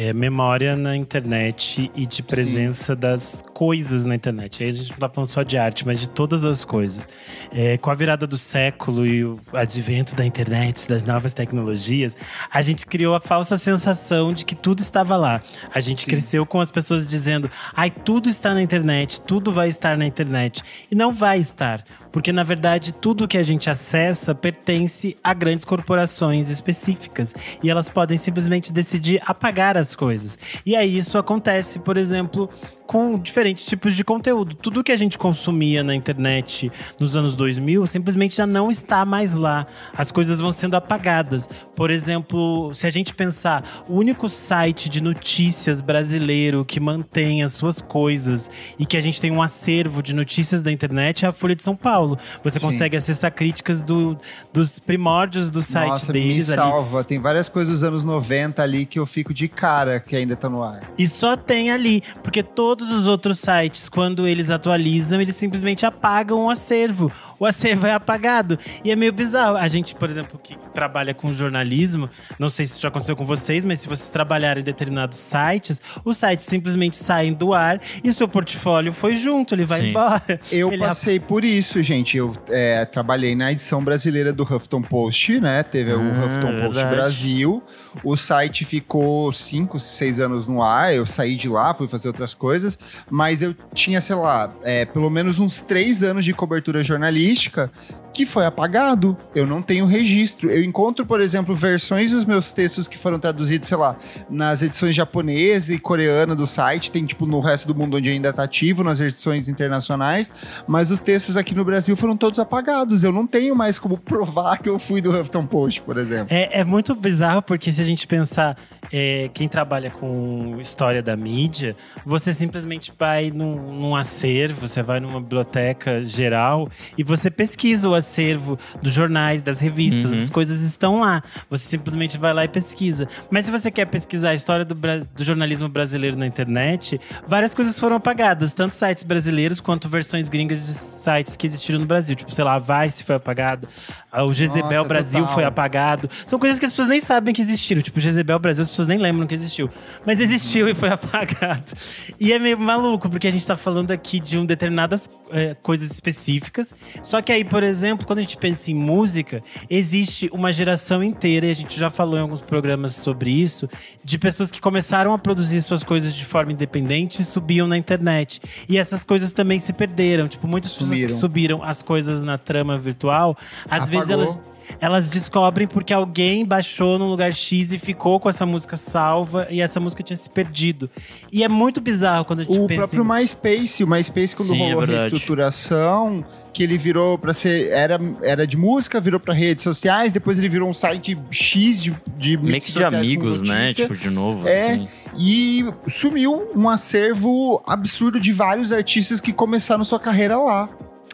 Speaker 2: é, memória na internet e de presença das coisas na internet. Aí a gente não tá falando só de arte, mas de todas as coisas. É, com a virada do século e o advento da internet, das novas tecnologias, a gente criou a falsa sensação de que tudo estava lá. A gente
Speaker 1: Sim.
Speaker 2: cresceu com as pessoas dizendo: ai, tudo está na internet, tudo vai estar na internet. E não vai estar. Porque, na verdade, tudo que a gente acessa pertence a grandes corporações específicas. E elas podem simplesmente decidir apagar as coisas. E aí isso acontece, por exemplo, com diferentes tipos de conteúdo. Tudo que a gente consumia na internet nos anos 2000 simplesmente já não está mais lá. As coisas vão sendo apagadas. Por exemplo, se a gente pensar, o único site de notícias brasileiro que mantém as suas coisas e que a gente tem um acervo de notícias da internet é a Folha de São Paulo. Você
Speaker 1: Sim.
Speaker 2: consegue acessar críticas do, dos primórdios do site
Speaker 1: Nossa,
Speaker 2: deles
Speaker 1: me
Speaker 2: ali.
Speaker 1: salva. Tem várias coisas dos anos 90 ali que eu fico de cara que ainda tá no ar.
Speaker 2: E só tem ali, porque todos os outros sites, quando eles atualizam, eles simplesmente apagam o acervo. O acervo é apagado. E é meio bizarro. A gente, por exemplo, que trabalha com jornalismo, não sei se isso já aconteceu com vocês, mas se vocês trabalharem em determinados sites, os sites simplesmente saem do ar e o seu portfólio foi junto, ele vai
Speaker 3: Sim.
Speaker 2: embora.
Speaker 1: Eu
Speaker 2: Ele
Speaker 1: passei por isso, gente. Eu é, trabalhei na edição brasileira do Huffington Post, né? Teve o
Speaker 3: Ah,
Speaker 1: Huffington Post
Speaker 3: verdade.
Speaker 1: Brasil. O site ficou cinco, seis anos no ar. Eu saí de lá, fui fazer outras coisas. Mas eu tinha, sei lá, é, pelo menos uns três anos de cobertura jornalística que foi apagado. Eu não tenho registro. Eu encontro, por exemplo, versões dos meus textos que foram traduzidos, sei lá, nas edições japonesa e coreana do site. Tem, tipo, no resto do mundo onde ainda tá ativo, nas edições internacionais. Mas os textos aqui no Brasil foram todos apagados. Eu não tenho mais como provar que eu fui do Huffington Post, por exemplo.
Speaker 2: É, é muito bizarro porque se a gente pensar é, quem trabalha com história da mídia, você simplesmente vai num, num acervo, você vai numa biblioteca geral e você pesquisa o acervo dos jornais, das revistas,
Speaker 3: Uhum.
Speaker 2: as coisas estão lá. Você simplesmente vai lá e pesquisa. Mas se você quer pesquisar a história do, do jornalismo brasileiro na internet, várias coisas foram apagadas, tanto sites brasileiros quanto versões gringas de sites que existiram no Brasil. Tipo, sei lá, a Vice foi apagado, o Jezebel
Speaker 1: Nossa,
Speaker 2: Brasil
Speaker 1: total.
Speaker 2: foi apagado. São coisas que as pessoas nem sabem que existiram. Tipo, Jezebel Brasil, as pessoas nem lembram que existiu. Mas existiu e foi apagado. E é meio maluco, porque a gente tá falando aqui de um determinadas é, coisas específicas. Só que aí, por exemplo, quando a gente pensa em música, existe uma geração inteira, e a gente já falou em alguns programas sobre isso, de pessoas que começaram a produzir suas coisas de forma independente e subiam na internet. E essas coisas também se perderam. Tipo, muitas pessoas que subiram as coisas na trama virtual, às vezes
Speaker 1: Apagou.
Speaker 2: elas elas descobrem porque alguém baixou no lugar X e ficou com essa música salva e essa música tinha se perdido. E é muito bizarro quando a gente
Speaker 1: O
Speaker 2: pensa
Speaker 1: próprio
Speaker 2: em...
Speaker 1: MySpace, o MySpace quando
Speaker 3: Sim, é
Speaker 1: rolou a
Speaker 3: verdade.
Speaker 1: reestruturação, que ele virou pra ser era, era de música, virou pra redes sociais, depois ele virou um site X de de
Speaker 3: Meio que de amigos, né? Tipo, de novo,
Speaker 1: É.
Speaker 3: assim.
Speaker 1: E sumiu um acervo absurdo de vários artistas que começaram sua carreira lá.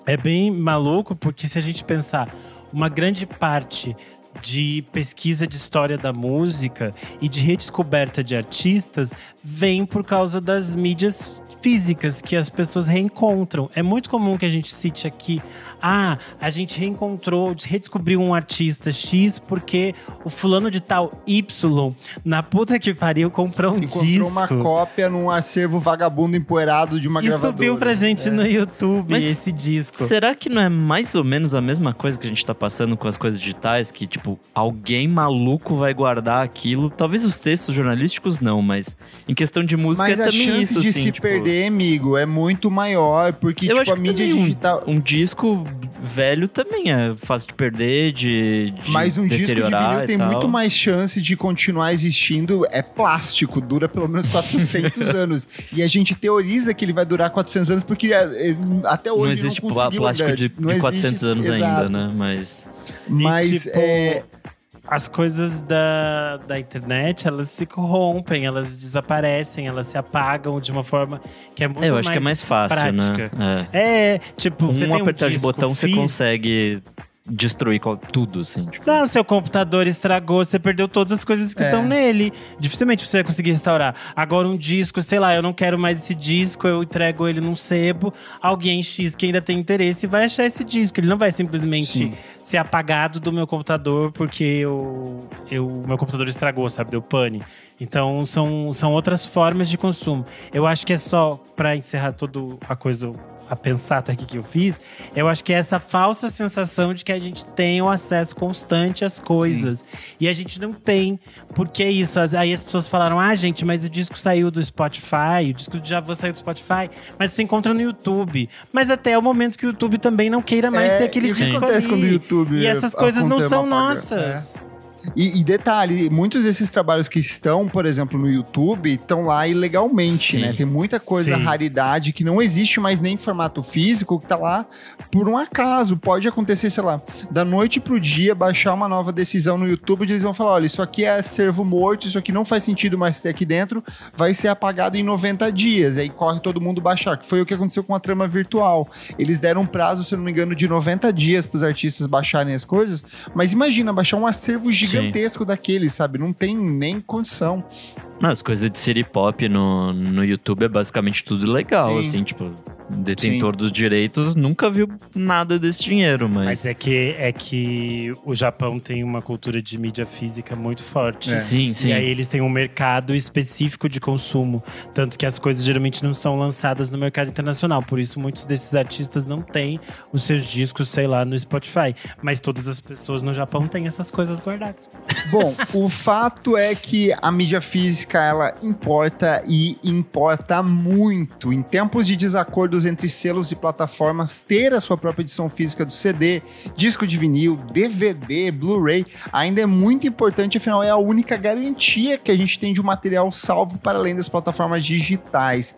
Speaker 2: É bem maluco porque se a gente pensar uma grande parte de pesquisa de história da música e de redescoberta de artistas vem por causa das mídias físicas que as pessoas reencontram. É muito comum que a gente cite aqui, ah, a gente reencontrou, redescobriu um artista X porque o fulano de tal Y na puta que pariu comprou um
Speaker 1: Encontrou
Speaker 2: disco.
Speaker 1: uma cópia num acervo vagabundo empoeirado de uma
Speaker 2: e
Speaker 1: gravadora.
Speaker 2: subiu pra gente
Speaker 1: É.
Speaker 2: no YouTube
Speaker 3: Mas
Speaker 2: esse disco.
Speaker 3: Será que não é mais ou menos a mesma coisa que a gente tá passando com as coisas digitais? Que, tipo, alguém maluco vai guardar aquilo? Talvez os textos jornalísticos não, mas em questão de música
Speaker 1: Mas
Speaker 3: é
Speaker 1: a
Speaker 3: também
Speaker 1: chance
Speaker 3: isso,
Speaker 1: de
Speaker 3: assim.
Speaker 1: se
Speaker 3: tipo,
Speaker 1: perder, amigo, é muito maior, porque
Speaker 3: Eu
Speaker 1: tipo,
Speaker 3: acho
Speaker 1: a
Speaker 3: que
Speaker 1: mídia
Speaker 3: também um-
Speaker 1: digital.
Speaker 3: Um, disco velho também é fácil de perder, de, de
Speaker 1: Mas um disco de vinil tem muito mais chance de continuar existindo. É plástico, dura pelo menos 400 anos. E a gente teoriza que ele vai durar 400 anos porque é, é, até hoje
Speaker 3: Não existe
Speaker 1: não
Speaker 3: plástico de,
Speaker 1: Não
Speaker 3: de
Speaker 1: existe-
Speaker 3: 400 anos
Speaker 1: exato.
Speaker 3: ainda, né? Mas.
Speaker 1: Mas
Speaker 2: E, tipo,
Speaker 1: é,
Speaker 2: as coisas da, da internet, elas se corrompem, elas desaparecem, elas se apagam de uma forma que é muito
Speaker 3: É, eu
Speaker 2: mais
Speaker 3: acho que é mais fácil,
Speaker 2: prática.
Speaker 3: né?
Speaker 2: É, tipo,
Speaker 3: É.
Speaker 2: você
Speaker 3: Um
Speaker 2: tem um
Speaker 3: apertar de botão, você
Speaker 2: físico.
Speaker 3: consegue destruir tudo, assim. Tipo.
Speaker 2: Não, seu computador estragou, você perdeu todas as coisas que
Speaker 1: É.
Speaker 2: estão nele. Dificilmente você vai conseguir restaurar. Agora, um disco, sei lá, eu não quero mais esse disco, eu entrego ele num sebo. Alguém X que ainda tem interesse vai achar esse disco. Ele não vai simplesmente
Speaker 1: Sim.
Speaker 2: ser apagado do meu computador porque eu, eu, meu computador estragou, sabe? Deu pane. Então, são, são outras formas de consumo. Eu acho que é só, pra encerrar toda a coisa a pensata aqui que eu fiz, eu acho que é essa falsa sensação de que a gente tem o acesso constante às coisas. E a gente não tem. Porque é isso. Aí as pessoas falaram: ah, gente, mas o disco saiu do Spotify, o disco de Javan saiu do Spotify, mas você encontra no YouTube. Mas até o momento que o YouTube também não queira mais
Speaker 1: É,
Speaker 2: ter aquele
Speaker 1: o que
Speaker 2: disco
Speaker 1: acontece
Speaker 2: ali.
Speaker 1: quando o YouTube
Speaker 2: E essas coisas não são nossas.
Speaker 1: E, e, detalhe, muitos desses trabalhos que estão, por exemplo, no YouTube, estão lá ilegalmente, Sim. né? Tem muita coisa, Sim. raridade, que não existe mais nem em formato físico, que tá lá por um acaso. Pode acontecer, sei lá, da noite pro dia, baixar uma nova decisão no YouTube, e eles vão falar: olha, isso aqui é servo morto, isso aqui não faz sentido mais ter aqui dentro, vai ser apagado em 90 dias. Aí corre todo mundo baixar, que foi o que aconteceu com a trama virtual. Eles deram um prazo, se eu não me engano, de 90 dias para os artistas baixarem as coisas, mas imagina, baixar um acervo gigantesco Sim. daqueles, sabe? Não tem nem condição.
Speaker 3: Não, as coisas de city pop no, no YouTube é basicamente tudo legal, Sim. assim, tipo detentor Sim. dos direitos nunca viu nada desse dinheiro, mas...
Speaker 2: Mas é que, é que o Japão tem uma cultura de mídia física muito forte.
Speaker 3: É. Sim, sim.
Speaker 2: E aí eles têm um mercado específico de consumo. Tanto que as coisas geralmente não são lançadas no mercado internacional. Por isso, muitos desses artistas não têm os seus discos, sei lá, no Spotify. Mas todas as pessoas no Japão têm essas coisas guardadas.
Speaker 1: Bom, o fato é que a mídia física, ela importa e importa muito. Em tempos de desacordo acordos entre selos e plataformas ter a sua própria edição física do CD, disco de vinil, DVD, Blu-ray, ainda é muito importante, afinal é a única garantia que a gente tem de um material salvo para além das plataformas digitais.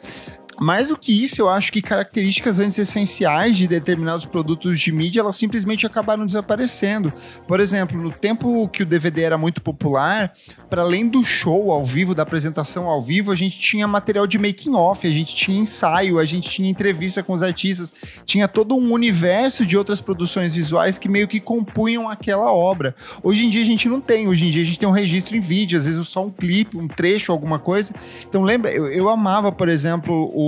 Speaker 1: Mais do que isso, eu acho que características antes essenciais de determinados produtos de mídia, elas simplesmente acabaram desaparecendo. Por exemplo, no tempo que o DVD era muito popular, para além do show ao vivo, da apresentação ao vivo, a gente tinha material de making off, a gente tinha ensaio, a gente tinha entrevista com os artistas, tinha todo um universo de outras produções visuais que meio que compunham aquela obra. Hoje em dia a gente não tem, hoje em dia a gente tem um registro em vídeo, às vezes só um clipe, um trecho, alguma coisa. Então lembra, eu, eu amava, por exemplo, o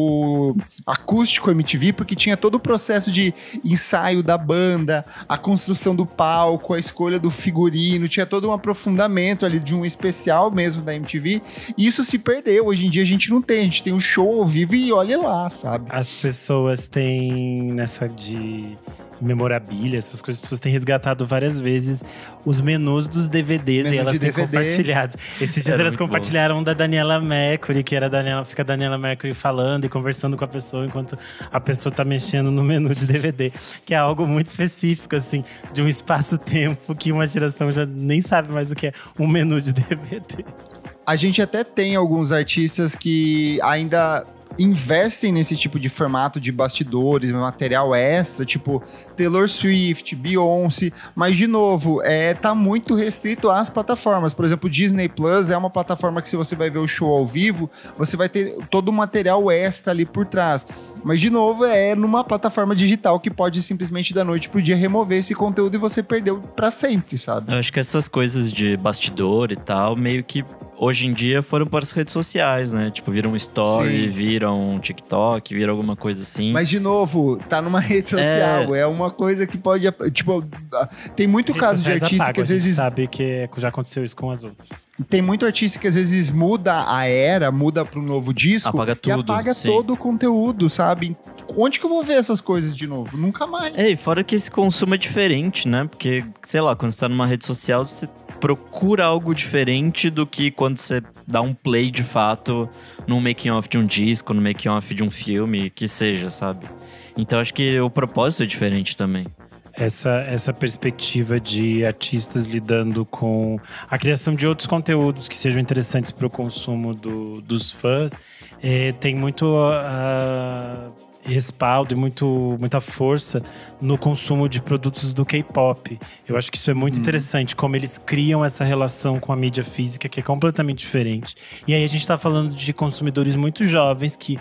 Speaker 1: acústico MTV, porque tinha todo o processo de ensaio da banda, a construção do palco, a escolha do figurino, tinha todo um aprofundamento ali de um especial mesmo da MTV. E isso se perdeu. Hoje em dia a gente não tem, a gente tem um show ao vivo e olha lá, sabe?
Speaker 2: As pessoas têm nessa de memorabilia, essas coisas, as pessoas têm resgatado várias vezes os menus dos DVDs Menu e elas têm DVD. compartilhado. Esses dias elas compartilharam bom. da Daniela Mercury, que era a Daniela, fica a Daniela Mercury falando e conversando com a pessoa enquanto a pessoa tá mexendo no menu de DVD, que é algo muito específico, assim, de um espaço-tempo que uma geração já nem sabe mais o que é um menu de DVD.
Speaker 1: A gente até tem alguns artistas que ainda investem nesse tipo de formato de bastidores, material extra, tipo Taylor Swift, Beyoncé, mas de novo, é tá muito restrito às plataformas. Por exemplo, Disney Plus é uma plataforma que se você vai ver o show ao vivo, você vai ter todo o material extra ali por trás. Mas, de novo, é numa plataforma digital que pode simplesmente da noite pro dia remover esse conteúdo e você perdeu para sempre, sabe?
Speaker 3: Eu acho que essas coisas de bastidor e tal, meio que hoje em dia foram para as redes sociais, né? Tipo, viram um story, Sim. viram um TikTok, viram alguma coisa assim.
Speaker 1: Mas, de novo, tá numa rede social. É, é uma coisa que pode. Tipo, tem muito caso de artista apaga, que às vezes.
Speaker 2: sabe que já aconteceu isso com as outras.
Speaker 1: Tem muito artista que às vezes muda a era, muda para um novo disco.
Speaker 3: Apaga tudo.
Speaker 1: E apaga sim. todo o conteúdo, sabe? Onde que eu vou ver essas coisas de novo? Nunca mais.
Speaker 3: É, e fora que esse consumo é diferente, né? Porque, sei lá, quando você tá numa rede social, você procura algo diferente do que quando você dá um play de fato no making off de um disco, no making off de um filme, que seja, sabe? Então acho que o propósito é diferente também.
Speaker 2: Essa, essa perspectiva de artistas lidando com a criação de outros conteúdos que sejam interessantes para o consumo do, dos fãs é, tem muito. Uh, respaldo e muito, muita força no consumo de produtos do K-pop. Eu acho que isso é muito hum. interessante, como eles criam essa relação com a mídia física, que é completamente diferente. E aí a gente está falando de consumidores muito jovens que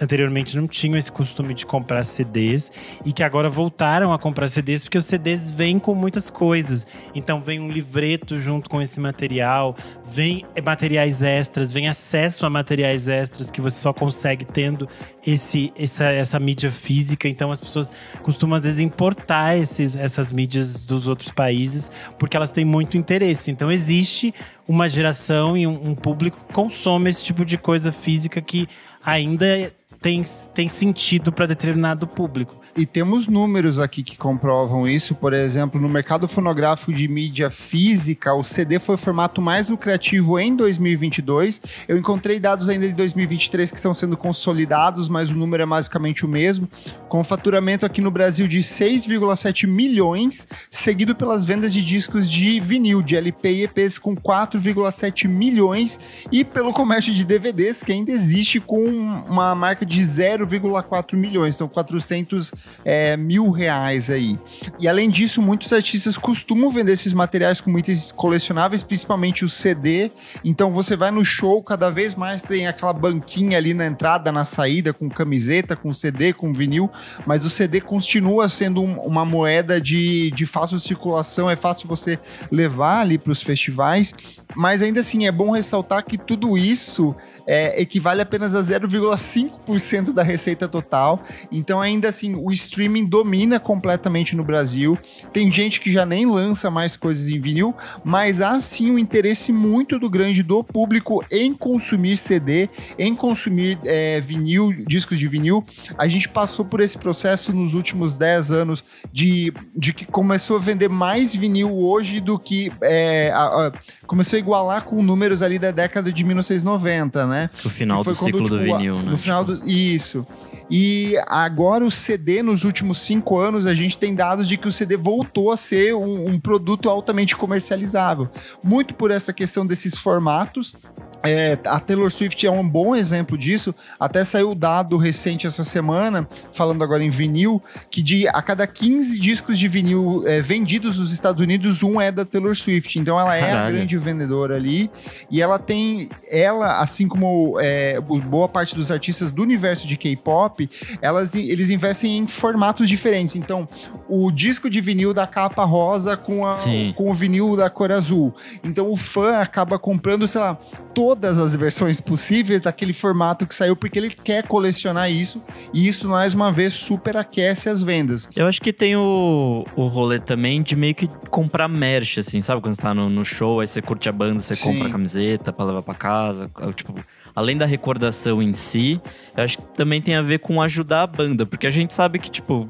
Speaker 2: anteriormente não tinham esse costume de comprar CDs e que agora voltaram a comprar CDs porque os CDs vêm com muitas coisas. Então vem um livreto junto com esse material, vem materiais extras, vem acesso a materiais extras que você só consegue tendo esse, essa, essa mídia física. Então as pessoas costumam às vezes importar esses, essas mídias dos outros países porque elas têm muito interesse. Então existe uma geração e um, um público que consome esse tipo de coisa física que ainda tem, tem sentido para determinado público.
Speaker 1: E temos números aqui que comprovam isso. Por exemplo, no mercado fonográfico de mídia física, o CD foi o formato mais lucrativo em 2022. Eu encontrei dados ainda de 2023 que estão sendo consolidados, mas o número é basicamente o mesmo. Com faturamento aqui no Brasil de 6,7 milhões, seguido pelas vendas de discos de vinil, de LP e EPs com 4,7 milhões, e pelo comércio de DVDs, que ainda existe com uma marca de 0,4 milhões, então 400 é, mil reais aí. E além disso, muitos artistas costumam vender esses materiais como itens colecionáveis, principalmente o CD. Então você vai no show, cada vez mais tem aquela banquinha ali na entrada, na saída, com camiseta, com CD, com vinil, mas o CD continua sendo um, uma moeda de, de fácil circulação, é fácil você levar ali para os festivais, mas ainda assim é bom ressaltar que tudo isso é, equivale apenas a 0,5% da receita total. Então, ainda assim, o streaming domina completamente no Brasil. Tem gente que já nem lança mais coisas em vinil, mas há sim um interesse muito do grande do público em consumir CD, em consumir é, vinil, discos de vinil. A gente passou por esse processo nos últimos 10 anos de, de que começou a vender mais vinil hoje do que é, a, a, começou a igualar com números ali da década de 1990, né? Né?
Speaker 3: O final do ciclo tipo, do vinil, né?
Speaker 1: No final do. Isso. E agora o CD, nos últimos cinco anos, a gente tem dados de que o CD voltou a ser um, um produto altamente comercializável. Muito por essa questão desses formatos, é, a Taylor Swift é um bom exemplo disso. Até saiu o dado recente essa semana, falando agora em vinil, que de a cada 15 discos de vinil é, vendidos nos Estados Unidos, um é da Taylor Swift. Então ela Caralho. é a grande vendedora ali. E ela tem, ela, assim como é, boa parte dos artistas do universo de K-pop, elas, eles investem em formatos diferentes. Então, o disco de vinil da capa rosa com, a, com o vinil da cor azul. Então o fã acaba comprando, sei lá, todas as versões possíveis daquele formato que saiu, porque ele quer colecionar isso. E isso, mais uma vez, super aquece as vendas.
Speaker 3: Eu acho que tem o, o rolê também de meio que comprar merch, assim, sabe? Quando você tá no, no show, aí você curte a banda, você Sim. compra a camiseta pra levar pra casa. Tipo, além da recordação em si, eu acho que também tem a ver com ajudar a banda, porque a gente sabe que, tipo,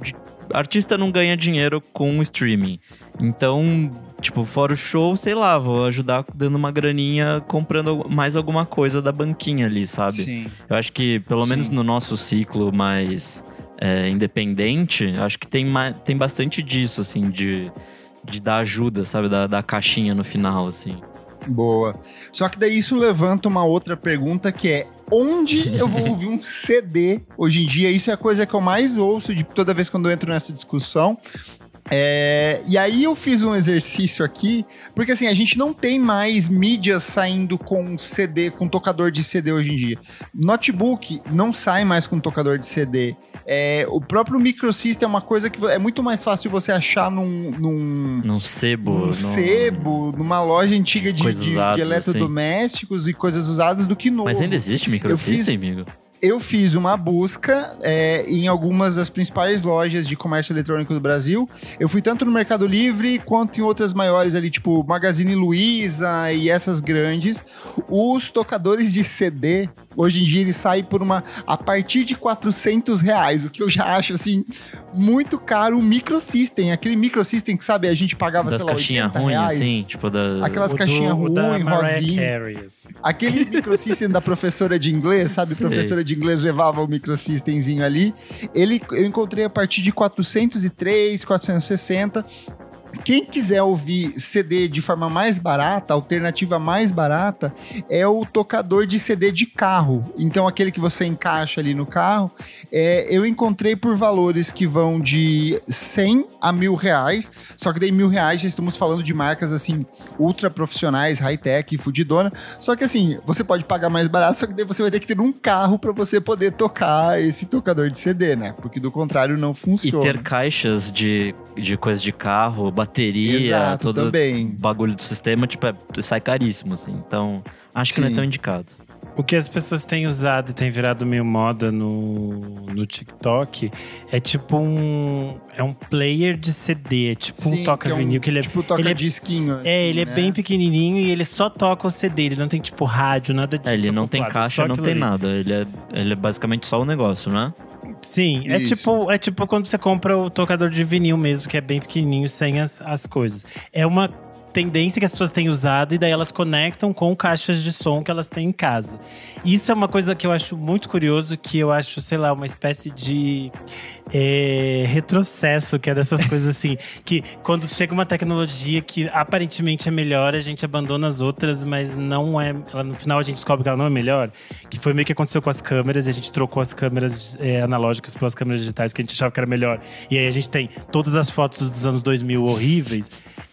Speaker 3: artista não ganha dinheiro com streaming. Então, tipo, fora o show, sei lá, vou ajudar dando uma graninha comprando mais alguma coisa da banquinha ali, sabe? Sim. Eu acho que, pelo Sim. menos no nosso ciclo mais é, independente, acho que tem, tem bastante disso, assim, de, de dar ajuda, sabe? Da, da caixinha no final, assim.
Speaker 1: Boa. Só que daí isso levanta uma outra pergunta que é: onde eu vou ouvir um CD hoje em dia? Isso é a coisa que eu mais ouço de toda vez quando eu entro nessa discussão. É, e aí eu fiz um exercício aqui, porque assim, a gente não tem mais mídias saindo com CD, com tocador de CD hoje em dia. Notebook não sai mais com tocador de CD. É, o próprio microsystem é uma coisa que é muito mais fácil você achar num... Num,
Speaker 3: num sebo.
Speaker 1: Num sebo, numa loja antiga de, de, usadas, de eletrodomésticos assim. e coisas usadas do que novo.
Speaker 3: Mas ainda existe microsystem, fiz, amigo?
Speaker 1: Eu fiz uma busca é, em algumas das principais lojas de comércio eletrônico do Brasil. Eu fui tanto no Mercado Livre quanto em outras maiores ali, tipo Magazine Luiza e essas grandes. Os tocadores de CD, hoje em dia, eles saem por uma a partir de 400 reais, o que eu já acho assim muito caro. O microsystem, aquele microsystem que sabe a gente pagava
Speaker 3: das
Speaker 1: sei lá,
Speaker 3: caixinha ruim,
Speaker 1: reais.
Speaker 3: assim, tipo da
Speaker 1: aquelas caixinhas ruins, rosinha. Aquele microsystem da professora de inglês, sabe, Sim. professora de inglês levava o microsystemzinho ali. Ele eu encontrei a partir de 403, 460 quem quiser ouvir CD de forma mais barata, alternativa mais barata, é o tocador de CD de carro. Então, aquele que você encaixa ali no carro, é, eu encontrei por valores que vão de 100 a mil reais. Só que daí mil reais já estamos falando de marcas assim, ultra profissionais, high-tech, fudidona. Só que assim, você pode pagar mais barato, só que daí você vai ter que ter um carro para você poder tocar esse tocador de CD, né? Porque do contrário não funciona.
Speaker 3: E ter caixas de, de coisa de carro, bateria, Exato, todo também. bagulho do sistema, tipo, é, sai caríssimo, assim. Então, acho que Sim. não é tão indicado.
Speaker 2: O que as pessoas têm usado e tem virado meio moda no, no TikTok, é tipo um. É um player de CD, é tipo
Speaker 1: Sim,
Speaker 2: um toca
Speaker 1: que é um-
Speaker 2: vinil, que ele é.
Speaker 1: Tipo, toca
Speaker 2: ele é-
Speaker 1: disquinho. assim,
Speaker 2: É, ele é
Speaker 1: né?
Speaker 2: bem pequenininho e ele só toca o CD, ele não tem tipo rádio, nada disso.
Speaker 3: É, ele não tem caixa, não tem
Speaker 2: ali.
Speaker 3: nada. Ele é, ele é basicamente só o negócio, né?
Speaker 2: Sim, é tipo, é tipo quando você compra o tocador de vinil mesmo, que é bem pequenininho, sem as, as coisas. É uma tendência que as pessoas têm usado e daí elas conectam com caixas de som que elas têm em casa. Isso é uma coisa que eu acho muito curioso, que eu acho, sei lá, uma espécie de é, retrocesso, que é dessas coisas assim, que quando chega uma tecnologia que aparentemente é melhor, a gente abandona as outras, mas não é. ela- no final a gente descobre que ela não é melhor. Que foi meio que aconteceu com as câmeras, e a gente trocou as câmeras é, analógicas pelas câmeras digitais, que a gente achava que era melhor. E aí a gente tem todas as fotos dos anos 2000 horríveis.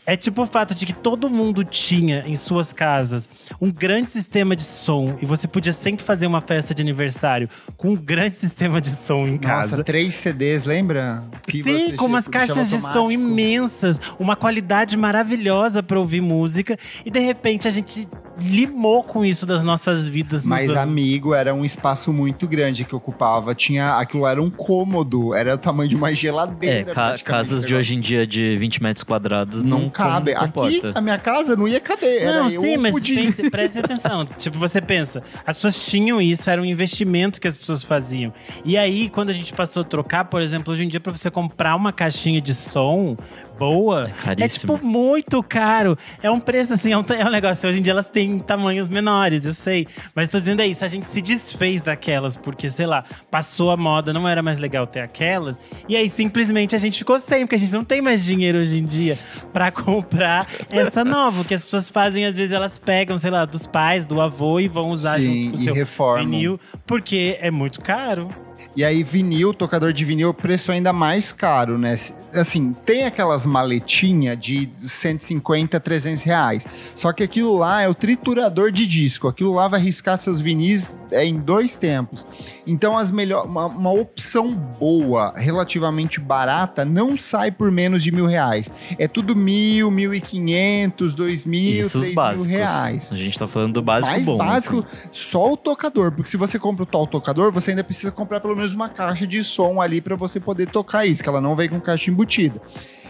Speaker 2: É tipo o fato de que todo mundo tinha em suas casas um grande sistema de som e você podia sempre fazer uma festa de aniversário com um grande sistema de som em casa.
Speaker 1: Nossa, três CDs, lembra? Que
Speaker 2: Sim,
Speaker 1: você
Speaker 2: com umas caixas de som imensas, uma qualidade maravilhosa pra ouvir música e de repente a gente limou com isso das nossas vidas. nos
Speaker 1: Mas,
Speaker 2: anos-
Speaker 1: amigo, era um espaço muito grande que ocupava. Tinha, aquilo era um cômodo, era o tamanho de uma geladeira.
Speaker 3: É, ca- casas de hoje em dia de 20 metros quadrados não,
Speaker 1: não cabe.
Speaker 3: com-
Speaker 1: Aqui, a minha casa não ia caber. Era
Speaker 2: Não,
Speaker 1: eu
Speaker 2: sim, mas
Speaker 1: podia.
Speaker 2: pense, preste atenção. tipo, você pensa, as pessoas tinham isso, era um investimento que as pessoas faziam. E aí, quando a gente passou a trocar, por exemplo, hoje em dia, pra você comprar uma caixinha de som boa,
Speaker 3: É
Speaker 2: é, tipo muito caro. É um preço assim, é um, é um negócio. Hoje em dia elas têm tamanhos menores, eu sei. Mas tô dizendo é isso, a gente se desfez daquelas, porque, sei lá, passou a moda, não era mais legal ter aquelas. E aí simplesmente a gente ficou sem, porque a gente não tem mais dinheiro hoje em dia pra comprar essa nova. O que as pessoas fazem, às vezes, elas pegam, sei lá, dos pais, do avô e vão usar
Speaker 1: Sim,
Speaker 2: junto com o seu
Speaker 1: reformam.
Speaker 2: vinil, porque é muito caro.
Speaker 1: E aí, vinil, tocador de vinil, preço ainda mais caro, né? Assim, tem aquelas maletinhas de 150, 300 reais. Só que aquilo lá é o triturador de disco. Aquilo lá vai riscar seus vinis é, em dois tempos. Então, as melhor, uma, uma opção boa, relativamente barata, não sai por menos de mil reais. É tudo mil, mil e quinhentos, dois mil,
Speaker 3: Isso
Speaker 1: três mil
Speaker 3: básicos.
Speaker 1: reais
Speaker 3: A gente tá falando do básico
Speaker 1: mais
Speaker 3: bom.
Speaker 1: básico,
Speaker 3: assim.
Speaker 1: só o tocador. Porque se você compra o tal tocador, você ainda precisa comprar pelo menos uma caixa de som ali para você poder tocar isso, que ela não vem com caixa embutida.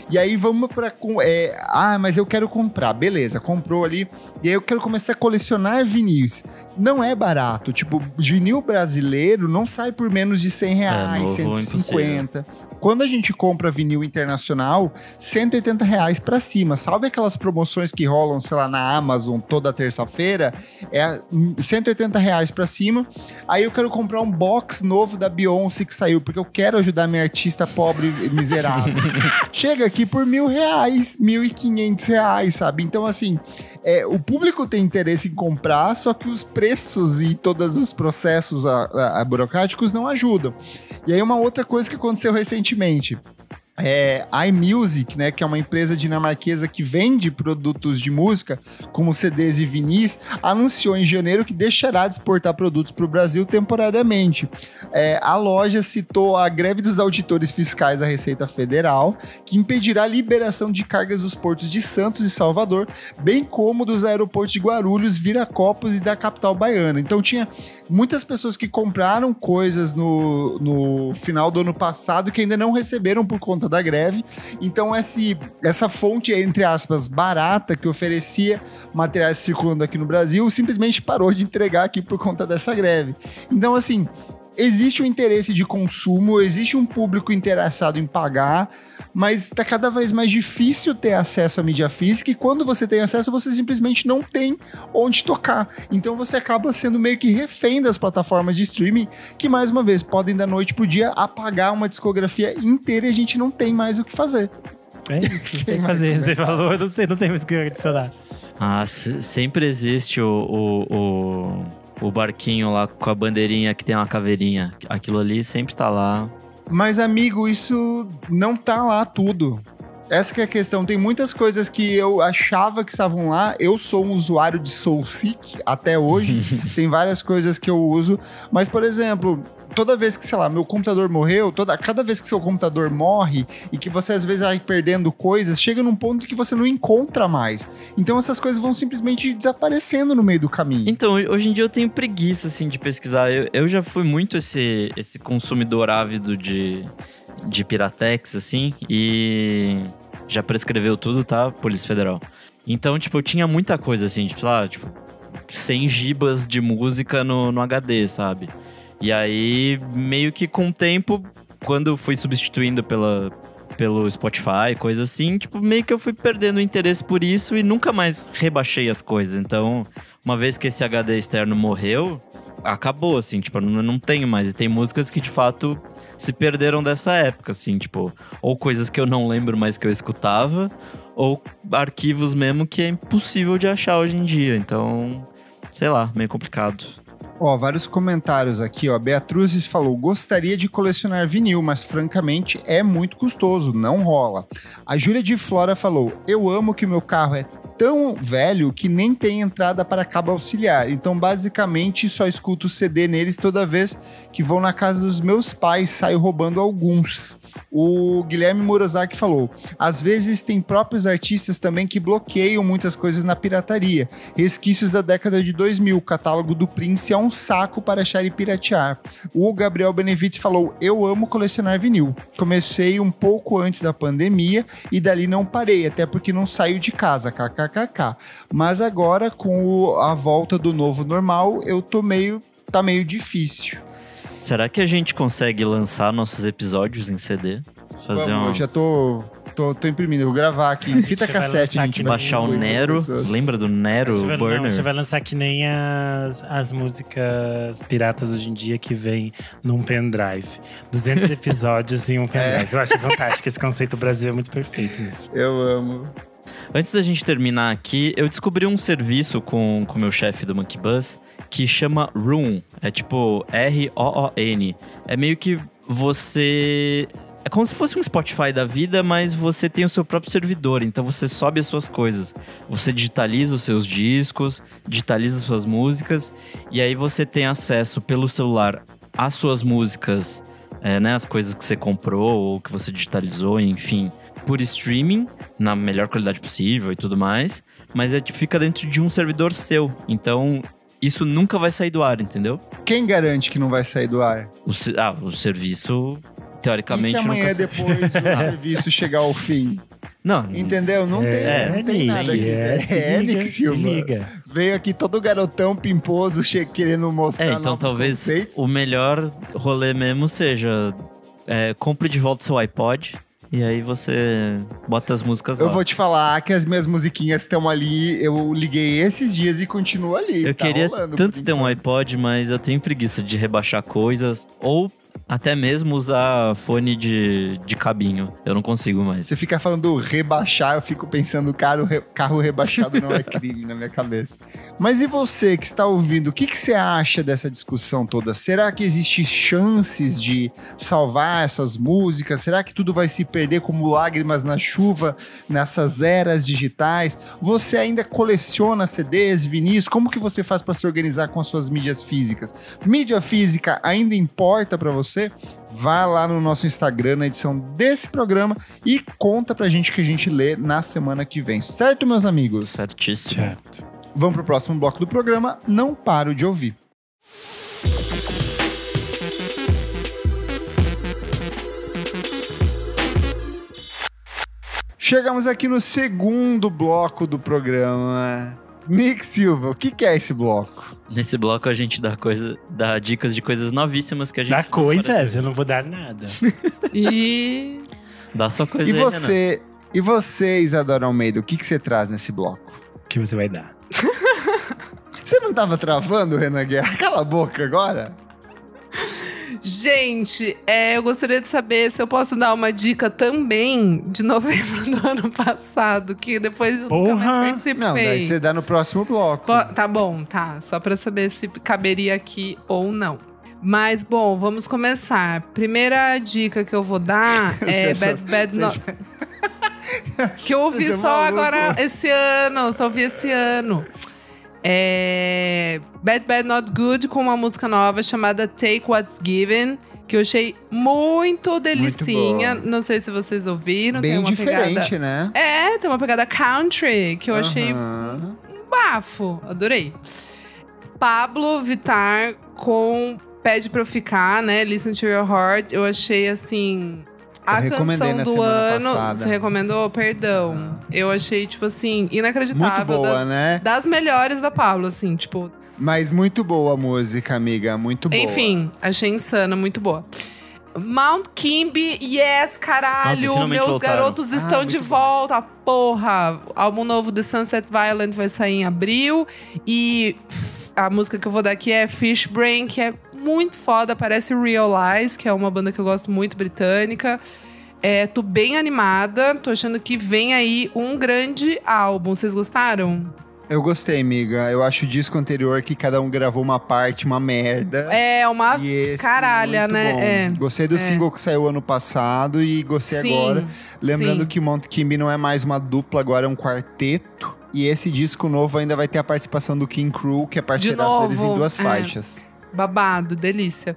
Speaker 1: E aí vamos para é, ah, mas eu quero comprar, beleza, comprou ali. E aí eu quero começar a colecionar vinis. Não é barato, tipo, vinil brasileiro não sai por menos de 100 reais,
Speaker 3: É, novo,
Speaker 1: 150. Quando a gente compra vinil internacional, 180 reais pra cima. Salve aquelas promoções que rolam, sei lá, na Amazon toda terça-feira, é hum, 180 reais pra cima. Aí eu quero comprar um box novo da Beyoncé que saiu, porque eu quero ajudar minha artista pobre e miserável. Chega aqui por mil reais, mil e quinhentos reais, sabe? Então, assim, é, o público tem interesse em comprar, só que os preços e todos os processos a- a- a burocráticos não ajudam. E aí, uma outra coisa que aconteceu recentemente. É, iMusic, né, que é uma empresa dinamarquesa que vende produtos de música, como CDs e vinis, anunciou em janeiro que deixará de exportar produtos para o Brasil temporariamente. É, a loja citou a greve dos auditores fiscais da Receita Federal, que impedirá a liberação de cargas dos portos de Santos e Salvador, bem como dos aeroportos de Guarulhos, Viracopos e da capital baiana. Então tinha muitas pessoas que compraram coisas no, no final do ano passado que ainda não receberam por conta da greve. Então esse, essa fonte, entre aspas, barata que oferecia materiais circulando aqui no Brasil, simplesmente parou de entregar aqui por conta dessa greve. Então assim, existe um interesse de consumo, existe um público interessado em pagar, mas está cada vez mais difícil ter acesso à mídia física e quando você tem acesso, você simplesmente não tem onde tocar. Então você acaba sendo meio que refém das plataformas de streaming que, mais uma vez, podem da noite pro dia apagar uma discografia inteira e a gente não tem mais o que fazer.
Speaker 2: É isso, tem que fazer. Você falou, eu não sei, não tem mais o que adicionar.
Speaker 3: Ah, se- sempre existe o, o, o, o barquinho lá com a bandeirinha que tem uma caveirinha. Aquilo ali sempre tá lá.
Speaker 1: Mas, amigo, isso não tá lá tudo. Essa que é a questão. Tem muitas coisas que eu achava que estavam lá. Eu sou um usuário de SoulSeek até hoje. Tem várias coisas que eu uso. Mas, por exemplo, toda vez que, sei lá, meu computador morreu, toda, cada vez que seu computador morre e que você às vezes vai perdendo coisas, chega num ponto que você não encontra mais. Então essas coisas vão simplesmente desaparecendo no meio do caminho.
Speaker 3: Então, hoje em dia eu tenho preguiça, assim, de pesquisar. Eu, eu já fui muito esse, esse consumidor ávido de, de Piratex, assim, e já prescreveu tudo, tá? Polícia Federal. Então, tipo, eu tinha muita coisa, assim, tipo, lá, tipo, 100 gibas de música no, no HD, sabe? E aí, meio que com o tempo, quando fui substituindo pela, pelo Spotify, coisa assim, tipo, meio que eu fui perdendo o interesse por isso e nunca mais rebaixei as coisas. Então, uma vez que esse HD externo morreu, acabou, assim, tipo, não, não tenho mais. E tem músicas que de fato se perderam dessa época, assim, tipo, ou coisas que eu não lembro mais que eu escutava, ou arquivos mesmo que é impossível de achar hoje em dia. Então, sei lá, meio complicado.
Speaker 1: Ó, vários comentários aqui, ó. Beatruzes falou: gostaria de colecionar vinil, mas francamente é muito custoso, não rola. A Júlia de Flora falou: eu amo que o meu carro é tão velho que nem tem entrada para cabo auxiliar. Então, basicamente, só escuto CD neles toda vez que vou na casa dos meus pais, saio roubando alguns. O Guilherme Murozaki falou: às vezes tem próprios artistas também que bloqueiam muitas coisas na pirataria. Resquícios da década de 2000, o catálogo do Prince é um saco para achar e piratear. O Gabriel Benevides falou: eu amo colecionar vinil. Comecei um pouco antes da pandemia e dali não parei, até porque não saio de casa, kkkk. Mas agora, com o, a volta do novo normal, eu tô meio. tá meio difícil.
Speaker 3: Será que a gente consegue lançar nossos episódios em CD?
Speaker 1: Fazer Vamos, um... Eu já tô, tô, tô imprimindo, vou gravar aqui. Fita cassete,
Speaker 3: a gente baixar o Nero. Lembra do Nero
Speaker 2: vai,
Speaker 3: Burner?
Speaker 2: Não, você vai lançar que nem as, as músicas piratas hoje em dia que vem num pendrive. 200 episódios em um pendrive. É. Eu acho fantástico. Esse conceito Brasil é muito perfeito nisso.
Speaker 1: Eu amo.
Speaker 3: Antes da gente terminar aqui, eu descobri um serviço com o meu chefe do Monkey Bus que chama Room. É tipo R-O-O-N. É meio que você. É como se fosse um Spotify da vida, mas você tem o seu próprio servidor, então você sobe as suas coisas. Você digitaliza os seus discos, digitaliza as suas músicas, e aí você tem acesso pelo celular às suas músicas, é, né? As coisas que você comprou ou que você digitalizou, enfim por streaming, na melhor qualidade possível e tudo mais, mas é, fica dentro de um servidor seu. Então, isso nunca vai sair do ar, entendeu?
Speaker 1: Quem garante que não vai sair do ar?
Speaker 3: O, ah, o serviço, teoricamente, e se
Speaker 1: amanhã
Speaker 3: nunca
Speaker 1: depois do serviço chegar ao fim?
Speaker 3: Não.
Speaker 1: Entendeu? Não é, tem, não tem nada que
Speaker 2: é, é, Silva.
Speaker 1: Veio aqui todo garotão pimposo querendo mostrar.
Speaker 3: É, então talvez
Speaker 1: conceitos.
Speaker 3: o melhor rolê mesmo seja é, compre de volta seu iPod e aí você bota as músicas
Speaker 1: lá.
Speaker 3: Eu
Speaker 1: vou te falar que as minhas musiquinhas estão ali. Eu liguei esses dias e continua ali.
Speaker 3: Eu
Speaker 1: tá
Speaker 3: queria tanto ter um iPod, mas eu tenho preguiça de rebaixar coisas. Ou até mesmo usar fone de, de cabinho. Eu não consigo mais.
Speaker 1: Você fica falando rebaixar, eu fico pensando, carro, carro rebaixado não é crime na minha cabeça. Mas e você que está ouvindo, o que, que você acha dessa discussão toda? Será que existe chances de salvar essas músicas? Será que tudo vai se perder como lágrimas na chuva nessas eras digitais? Você ainda coleciona CDs, vinis? Como que você faz para se organizar com as suas mídias físicas? Mídia física ainda importa para você? Você, vá lá no nosso Instagram na edição desse programa e conta pra gente que a gente lê na semana que vem. Certo, meus amigos?
Speaker 3: Certíssimo.
Speaker 2: Certo.
Speaker 1: Vamos pro próximo bloco do programa. Não paro de ouvir. Chegamos aqui no segundo bloco do programa. Nick Silva, o que, que é esse bloco?
Speaker 3: Nesse bloco a gente dá, coisa, dá dicas de coisas novíssimas que a gente.
Speaker 2: Dá coisas? Eu não vou dar nada.
Speaker 4: e.
Speaker 3: Dá só coisa
Speaker 1: E
Speaker 3: aí,
Speaker 1: você,
Speaker 3: Renan.
Speaker 1: e você, Isadora Almeida, o que, que você traz nesse bloco?
Speaker 2: O que você vai dar?
Speaker 1: você não tava travando, Renan Guerra? Cala a boca agora.
Speaker 4: Gente, é, eu gostaria de saber se eu posso dar uma dica também de novembro do ano passado, que depois eu nunca mais participei.
Speaker 1: Não, daí você dá no próximo bloco.
Speaker 4: Po tá bom, tá. Só pra saber se caberia aqui ou não. Mas, bom, vamos começar. Primeira dica que eu vou dar é Bad Bad No... que eu ouvi só agora esse ano, só ouvi esse ano. É... Bad Bad Not Good com uma música nova chamada Take What's Given, que eu achei muito delicinha.
Speaker 1: boa.
Speaker 4: Não sei se vocês ouviram. tem
Speaker 1: Bem diferente,
Speaker 4: Pegada...
Speaker 1: né?
Speaker 4: É, tem uma pegada country que eu achei
Speaker 1: Aham.
Speaker 4: um bafo. Adorei. Pablo Vittar com Pede Pra Eu Ficar, né? Listen to Your Heart. Eu achei, assim... A
Speaker 1: Eu recomendei
Speaker 4: canção
Speaker 1: na
Speaker 4: do
Speaker 1: semana
Speaker 4: ano.
Speaker 1: passada.
Speaker 4: Você recomendou? Perdão. Eu achei, tipo assim, inacreditável.
Speaker 1: Muito boa,
Speaker 4: das,
Speaker 1: né?
Speaker 4: das melhores da Pablo, assim, tipo.
Speaker 1: Mas muito boa a música, amiga. Muito boa.
Speaker 4: Enfim, achei insana, muito boa. Mount Kimby, yes, caralho!
Speaker 3: Nossa,
Speaker 4: meus
Speaker 3: voltaram.
Speaker 4: garotos
Speaker 1: Ah,
Speaker 4: estão
Speaker 1: muito
Speaker 4: de
Speaker 1: bom.
Speaker 4: volta, porra! Álbum novo The Sunset Violent vai sair em abril. E a música que eu vou dar aqui é Fish Brain, que é muito foda, parece Realize, que é uma banda que eu gosto muito, britânica. É, tô bem animada, tô achando que vem aí um grande álbum. Vocês gostaram?
Speaker 1: Eu gostei, amiga. Eu acho o disco anterior que cada um gravou uma parte, uma merda.
Speaker 4: É uma
Speaker 1: E esse,
Speaker 4: caralha, né? É.
Speaker 1: Gostei do
Speaker 4: É.
Speaker 1: single que saiu ano passado e gostei
Speaker 4: Sim,
Speaker 1: agora. Lembrando
Speaker 4: sim.
Speaker 1: que Mount Kimby não é mais uma dupla, agora é um quarteto. E esse disco novo ainda vai ter a participação do King Crew, que é parceiraço deles em duas
Speaker 4: é.
Speaker 1: faixas.
Speaker 4: Babado, delícia.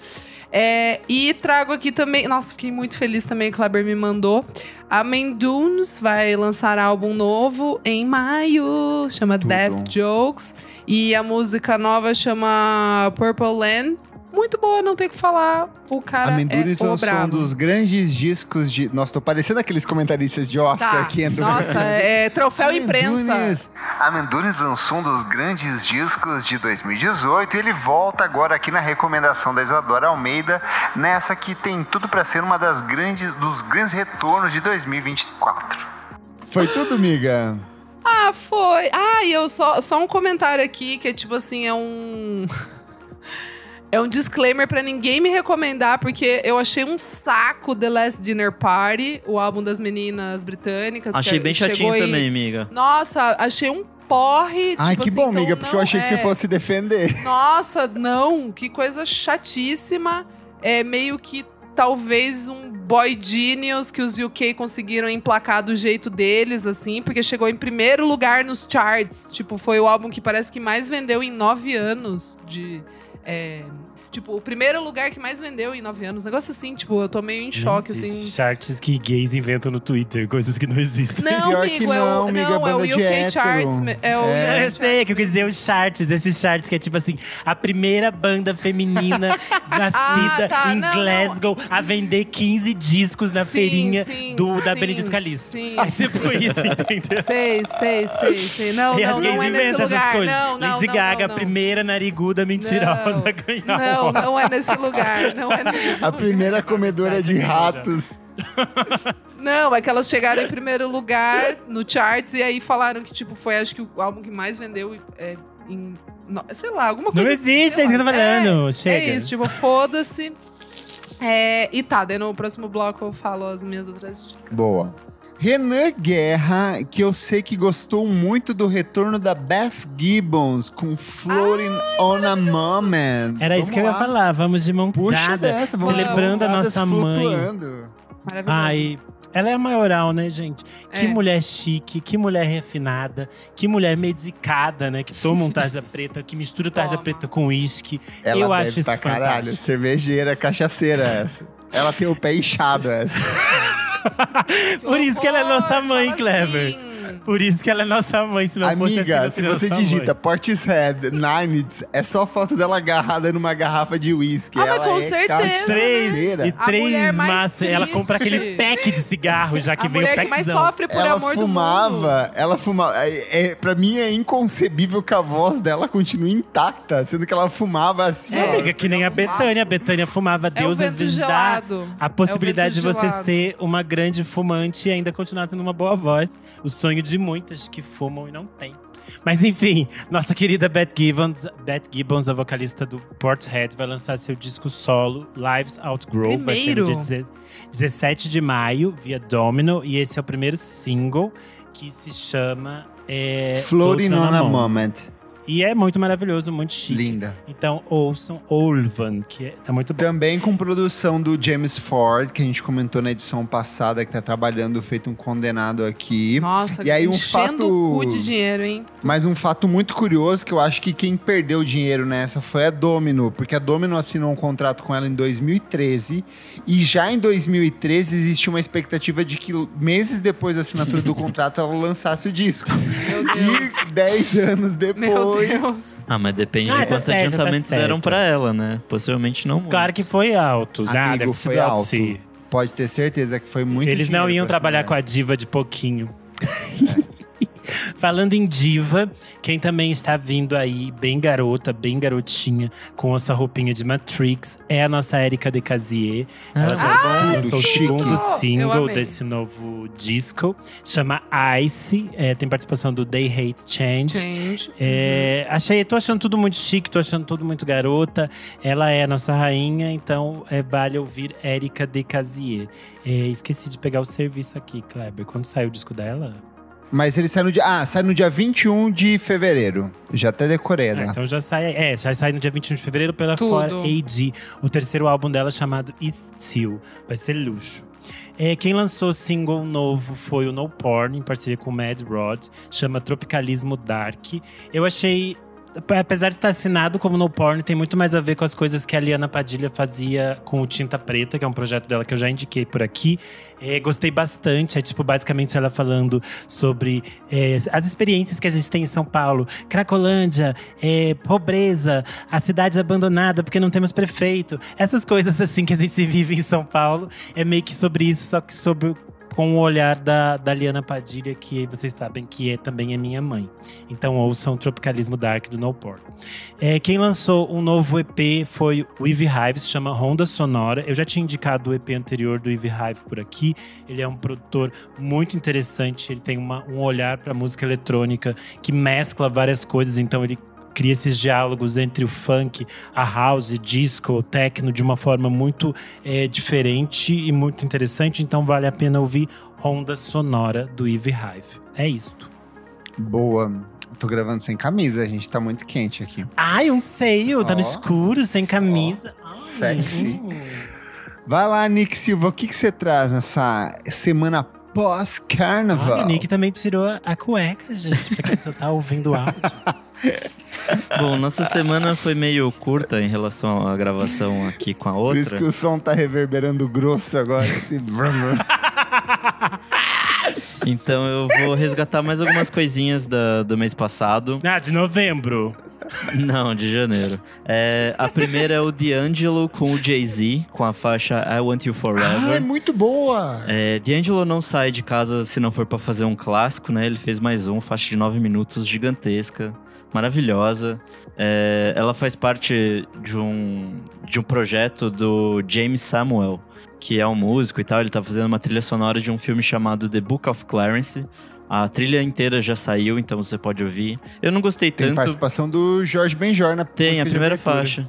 Speaker 4: É, e trago aqui também. Nossa, fiquei muito feliz também que o Kleber me mandou. A Mendunes vai lançar álbum novo em maio. Chama
Speaker 1: Tudo.
Speaker 4: Death Jokes. E a música nova chama Purple Land. Muito boa, não tem o que falar. O cara
Speaker 1: a Mendunes
Speaker 4: é o
Speaker 1: lançou um dos grandes discos de. Nossa, tô parecendo aqueles comentaristas de Oscar
Speaker 4: Tá.
Speaker 1: aqui entram
Speaker 4: Nossa, é troféu imprensa.
Speaker 1: Amendunes. A Mendunes lançou um dos grandes discos de 2018 e ele volta agora aqui na recomendação da Isadora Almeida, nessa que tem tudo pra ser uma das grandes dos grandes retornos de 2024. Foi tudo, amiga.
Speaker 4: Ah, foi. Ah, e eu só, só um comentário aqui que é tipo assim, é um. É um disclaimer pra ninguém me recomendar, porque eu achei um saco The Last Dinner Party, o álbum das meninas britânicas.
Speaker 3: Achei
Speaker 4: que
Speaker 3: bem chatinho
Speaker 4: aí-
Speaker 3: também, amiga.
Speaker 4: Nossa, achei um porre.
Speaker 1: Ai,
Speaker 4: tipo
Speaker 1: que
Speaker 4: assim,
Speaker 1: bom,
Speaker 4: então
Speaker 1: amiga, porque eu achei que você
Speaker 4: é.
Speaker 1: fosse defender.
Speaker 4: Nossa, não, que coisa chatíssima. É meio que talvez um boy genius que os UK conseguiram emplacar do jeito deles, assim, porque chegou em primeiro lugar nos charts. Tipo, foi o álbum que parece que mais vendeu em nove anos de. É, Tipo, o primeiro lugar que mais vendeu em nove anos. Negócio assim, tipo, eu tô meio em choque,
Speaker 2: Não
Speaker 4: assim.
Speaker 2: Charts que gays inventam no Twitter, coisas que não existem.
Speaker 4: Não,
Speaker 1: Pior
Speaker 4: amigo, é
Speaker 1: não,
Speaker 4: o,
Speaker 1: amiga,
Speaker 4: não, é o UK
Speaker 1: hétero.
Speaker 4: Charts. É o
Speaker 1: É.
Speaker 2: Eu sei, que eu quis dizer os charts, esses charts que é tipo assim, a primeira banda feminina nascida
Speaker 4: Ah, tá,
Speaker 2: em
Speaker 4: não, não.
Speaker 2: Glasgow a vender 15 discos na
Speaker 4: Sim,
Speaker 2: feirinha
Speaker 4: sim,
Speaker 2: do, da
Speaker 4: sim,
Speaker 2: Benedito Calixto.
Speaker 4: sim,
Speaker 2: é tipo
Speaker 4: sim.
Speaker 2: isso, entendeu?
Speaker 4: Sei, sei, sei, sei. Não,
Speaker 2: e
Speaker 4: não,
Speaker 2: as gays
Speaker 4: não é
Speaker 2: inventam essas coisas.
Speaker 4: Não, não,
Speaker 2: Lady
Speaker 4: não,
Speaker 2: Gaga,
Speaker 4: não,
Speaker 2: a primeira nariguda mentirosa a ganhar.
Speaker 4: Não, não é nesse lugar. Não é nesse
Speaker 1: A
Speaker 4: lugar.
Speaker 1: primeira comedora de ratos.
Speaker 4: Não, é que elas chegaram em primeiro lugar no charts e aí falaram que, tipo, foi acho que o álbum que mais vendeu é, em. no- sei lá, alguma
Speaker 2: Não
Speaker 4: coisa.
Speaker 2: existe, é isso que eu tô falando.
Speaker 4: É,
Speaker 2: Chega.
Speaker 4: É isso, tipo, foda-se. É, e tá, daí no próximo bloco eu falo as minhas outras dicas.
Speaker 1: Boa. Renan Guerra, que eu sei que gostou muito do retorno da Beth Gibbons com Floating on a Moment.
Speaker 2: Era isso
Speaker 1: Vamos
Speaker 2: que eu ia
Speaker 1: lá.
Speaker 2: falar. Vamos de mão
Speaker 1: Puxa
Speaker 2: dada.
Speaker 1: dessa, vamos
Speaker 2: celebrando a nossa mãe.
Speaker 4: Maravilhoso.
Speaker 2: Ai, ela é a maioral, né, gente? Que
Speaker 4: É.
Speaker 2: mulher chique, que mulher refinada, que mulher medicada, né? Que toma um tarja preta, que mistura tarja preta com uísque. Eu
Speaker 1: deve
Speaker 2: acho isso
Speaker 1: pra caralho.
Speaker 2: fantástico.
Speaker 1: Cervejeira, cachaceira essa. Ela tem o pé inchado essa.
Speaker 2: Por isso que ela é nossa mãe,
Speaker 4: fala
Speaker 2: Clever.
Speaker 4: assim.
Speaker 2: Por isso que ela é nossa mãe, se não fosse assim,
Speaker 1: Amiga, se você digita
Speaker 2: mãe.
Speaker 1: Portishead, Ninets, é só foto dela agarrada numa garrafa de uísque.
Speaker 4: Ah, mas
Speaker 1: Ela
Speaker 4: com
Speaker 1: é
Speaker 4: certeza,
Speaker 2: Três
Speaker 1: cachaceira.
Speaker 2: e
Speaker 4: A mulher
Speaker 2: três
Speaker 4: mais
Speaker 2: massas. Ela compra aquele pack de cigarro já que
Speaker 4: a
Speaker 2: vem o
Speaker 4: mulher que mais
Speaker 2: packzão.
Speaker 4: sofre por
Speaker 1: ela
Speaker 4: amor do mundo.
Speaker 1: fumava, ela fumava. É, é, pra mim é inconcebível que a voz dela continue intacta, sendo que ela fumava assim,
Speaker 2: É,
Speaker 1: ó.
Speaker 2: amiga, que nem a Betânia. A Betânia fumava.
Speaker 4: É
Speaker 2: Deus às vezes dá a possibilidade de
Speaker 4: É o vento
Speaker 2: você
Speaker 4: gelado.
Speaker 2: ser uma grande fumante e ainda continuar tendo uma boa voz. O sonho de muitas que fumam e não tem. Mas enfim, nossa querida Beth Gibbons, Beth Gibbons, a vocalista do Portishead, vai lançar seu disco solo, Lives Outgrow. Vai ser no dia
Speaker 4: Primeiro.
Speaker 2: deze- 17 de maio, via Domino. E esse é o primeiro single que se chama… É,
Speaker 1: Floating on a
Speaker 2: Moment.
Speaker 1: Moment.
Speaker 2: E é muito maravilhoso, muito chique.
Speaker 1: Linda.
Speaker 2: Então ouçam Olvan, que é, tá muito bom.
Speaker 1: Também com produção do James Ford, que a gente comentou na edição passada, que tá trabalhando, feito um condenado aqui.
Speaker 4: Nossa,
Speaker 1: E aí um
Speaker 4: enchendo
Speaker 1: fato-
Speaker 4: o cu de dinheiro, hein?
Speaker 1: Mas um fato muito curioso, que eu acho que quem perdeu dinheiro nessa foi a Domino, porque a Domino assinou um contrato com ela em 2013, e já em 2013 existe uma expectativa de que meses depois da assinatura do contrato ela lançasse o disco.
Speaker 4: Meu Deus.
Speaker 1: E 10 anos
Speaker 4: Meu
Speaker 1: depois.
Speaker 4: Deus.
Speaker 3: Ah, mas depende
Speaker 2: Ah,
Speaker 3: de
Speaker 2: tá
Speaker 3: quanto
Speaker 2: certo, tá
Speaker 3: adiantamento
Speaker 2: certo.
Speaker 3: deram pra ela, né? Possivelmente não muito.
Speaker 2: Claro que foi alto.
Speaker 1: Amigo,
Speaker 2: Nada, deve
Speaker 1: foi
Speaker 2: alto. sim.
Speaker 1: Pode ter certeza que foi muito
Speaker 2: Eles não iam trabalhar
Speaker 1: mulher.
Speaker 2: com a diva de pouquinho. Falando em diva, quem também está vindo aí, bem garota, bem garotinha, com essa roupinha de Matrix, é a nossa Erika de Casier. Ela já
Speaker 1: Ai,
Speaker 2: lançou o segundo
Speaker 4: Eu
Speaker 2: single desse novo disco, chama Ice. É, tem participação do They Hate Change.
Speaker 4: Change.
Speaker 2: É, achei, tô achando tudo muito chique, tô achando tudo muito garota. Ela é a nossa rainha, então é, vale ouvir Erika de Casier. É, esqueci de pegar o serviço aqui, Kleber. Quando saiu o disco dela?
Speaker 1: Mas ele sai no dia. Ah, sai no dia 21 de fevereiro. Já até decorei,
Speaker 2: Ah,
Speaker 1: né?
Speaker 2: então já sai. É, já sai no dia 21 de fevereiro pela
Speaker 4: Tudo.
Speaker 2: Fora AD. O terceiro álbum dela chamado Still. Vai ser luxo. É, quem lançou single novo foi o No Porn, em parceria com o Mad Rod. Chama Tropicalismo Dark. Eu achei. Apesar de estar assinado como No Porn, tem muito mais a ver com as coisas que a Liana Padilha fazia com o Tinta Preta, que é um projeto dela que eu já indiquei por aqui. É, gostei bastante. É tipo, basicamente, ela falando sobre é, as experiências que a gente tem em São Paulo. Cracolândia, é, pobreza, a cidade abandonada porque não temos prefeito. Essas coisas assim que a gente vive em São Paulo. É meio que sobre isso, só que sobre com o olhar da, da Liana Padilha, que vocês sabem que é, também é minha mãe. Então ouçam Tropicalismo Dark do No Porn. É, quem lançou um novo EP foi o Hive, se chama Ronda Sonora. Eu já tinha indicado o EP anterior do Eve Hive por aqui. Ele é um produtor muito interessante. Ele tem uma- um olhar para música eletrônica que mescla várias coisas. Então ele cria esses diálogos entre o funk, a house, disco, o techno de uma forma muito é, diferente e muito interessante. Então vale a pena ouvir Ronda Sonora do Eve Hive. É isto.
Speaker 1: Boa. Tô gravando sem camisa, a gente tá muito quente aqui.
Speaker 2: Ai, um seio, tá no escuro, sem camisa. Ai,
Speaker 1: Sexy.
Speaker 2: hum.
Speaker 1: Vai lá, Nick Silva, o que, que você traz nessa semana pós-carnaval?
Speaker 2: O Nick também tirou a cueca, gente, pra quem só tá ouvindo o áudio.
Speaker 3: Bom, nossa semana foi meio curta em relação à gravação aqui com a
Speaker 1: Por isso
Speaker 3: outra.
Speaker 1: que o som tá reverberando grosso agora. assim.
Speaker 3: Então eu vou resgatar mais algumas coisinhas da- do mês passado.
Speaker 2: Ah, de novembro.
Speaker 3: Não, de janeiro. É, a primeira é o D'Angelo com o Jay-Z, com a faixa I Want You
Speaker 1: ah, é
Speaker 3: Forever.
Speaker 1: muito boa!
Speaker 3: É, D'Angelo não sai de casa se não for pra fazer um clássico, né? Ele fez mais um, faixa de nove minutos, gigantesca, maravilhosa. É, ela faz parte de um, de um projeto do James Samuel, que é um músico e tal. Ele tá fazendo uma trilha sonora de um filme chamado The Book of Clarence. A trilha inteira já saiu, então você pode ouvir. Eu não gostei
Speaker 1: Tem
Speaker 3: tanto.
Speaker 1: participação do Jorge Benjor na
Speaker 3: Tem, a primeira faixa.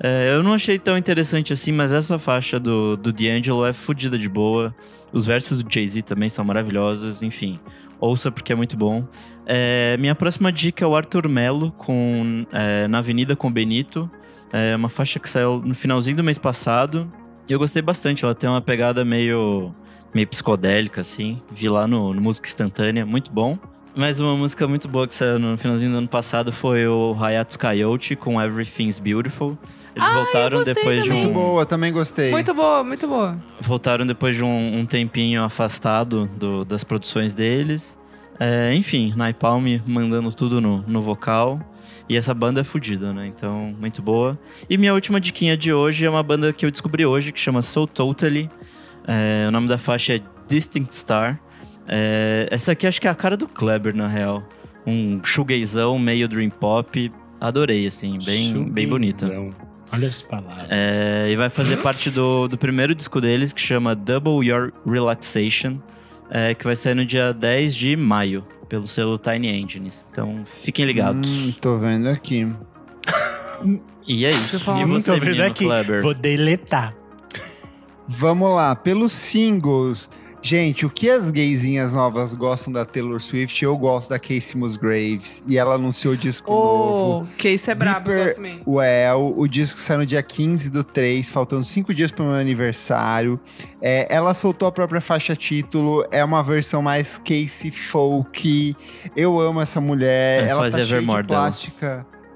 Speaker 3: É, eu não achei tão interessante assim, mas essa faixa do, do D'Angelo é fodida de boa. Os versos do Jay-Z também são maravilhosos, enfim. Ouça porque é muito bom. É, minha próxima dica é o Arthur Melo com é, Na Avenida com Benito. É uma faixa que saiu no finalzinho do mês passado. E eu gostei bastante, ela tem uma pegada meio, meio psicodélica, assim. Vi lá no, no Música Instantânea, muito bom. Mais uma música muito boa que saiu no finalzinho do ano passado foi o Hayatsu Coyote com Everything's Beautiful. Eles
Speaker 4: Ah,
Speaker 3: voltaram depois de
Speaker 4: também.
Speaker 1: Muito
Speaker 3: um
Speaker 1: boa, também gostei.
Speaker 4: Muito boa, muito boa.
Speaker 3: voltaram depois de um, um tempinho afastado do- das produções deles. É, enfim, Naipalm mandando tudo no, no vocal. E essa banda é fodida, né? Então, muito boa. E minha última diquinha de hoje é uma banda que eu descobri hoje, que chama So Totally. É, o nome da faixa é Distinct Star. É, essa aqui acho que é a cara do Kleber, na real. Um shoegazão meio dream pop. Adorei, assim, bem, bem bonita.
Speaker 2: Olha as palavras.
Speaker 3: É, e vai fazer parte do, do primeiro disco deles, que chama Double Your Relaxation, é, que vai sair no dia 10 de maio, pelo selo Tiny Engines. Então, fiquem ligados.
Speaker 1: Hum, tô vendo aqui.
Speaker 3: E é isso. E você,
Speaker 2: Tô vendo
Speaker 3: menino
Speaker 2: aqui.
Speaker 3: Kleber?
Speaker 2: Vou deletar.
Speaker 1: Vamos lá, pelos singles. Gente, o que as gaysinhas novas gostam da Taylor Swift, eu gosto da Casey Musgraves. E ela anunciou o disco
Speaker 4: Ô,
Speaker 1: novo.
Speaker 4: Case é brabo, eu
Speaker 1: Deeper. Well, o disco sai no dia 15 do 3, faltando cinco dias para o meu aniversário. É, ela soltou a própria faixa título, é uma versão mais Casey folk. Eu amo essa mulher.
Speaker 3: É,
Speaker 1: ela
Speaker 3: faz
Speaker 1: tá cheia de
Speaker 3: Evermore dela.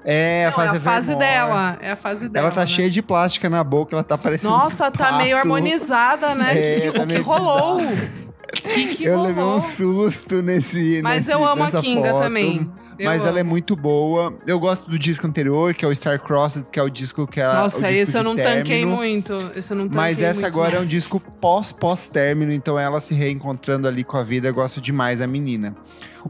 Speaker 1: Plástica. É, a
Speaker 4: Não,
Speaker 1: fase
Speaker 4: é a fase dela. É a fase dela.
Speaker 1: Ela tá
Speaker 4: né?
Speaker 1: cheia de plástica na boca, ela tá parecendo.
Speaker 4: Nossa,
Speaker 1: um
Speaker 4: tá meio harmonizada, né?
Speaker 1: É,
Speaker 4: Que-
Speaker 1: tá
Speaker 4: o que
Speaker 1: meio
Speaker 4: rolou? Que, que
Speaker 1: Eu
Speaker 4: rolou?
Speaker 1: levei um susto nesse.
Speaker 4: Mas
Speaker 1: nesse-
Speaker 4: eu amo a Kinga
Speaker 1: foto.
Speaker 4: também. Eu
Speaker 1: Mas ela
Speaker 4: amo.
Speaker 1: é muito boa. Eu gosto do disco anterior, que é o Star Crossed, que é o disco que ela.
Speaker 4: Nossa,
Speaker 1: o disco
Speaker 4: esse eu não tanquei
Speaker 1: término.
Speaker 4: muito. Esse eu não tanquei
Speaker 1: Mas essa agora é um disco pós-pós-término, então ela se reencontrando ali com a vida. Eu gosto demais da menina.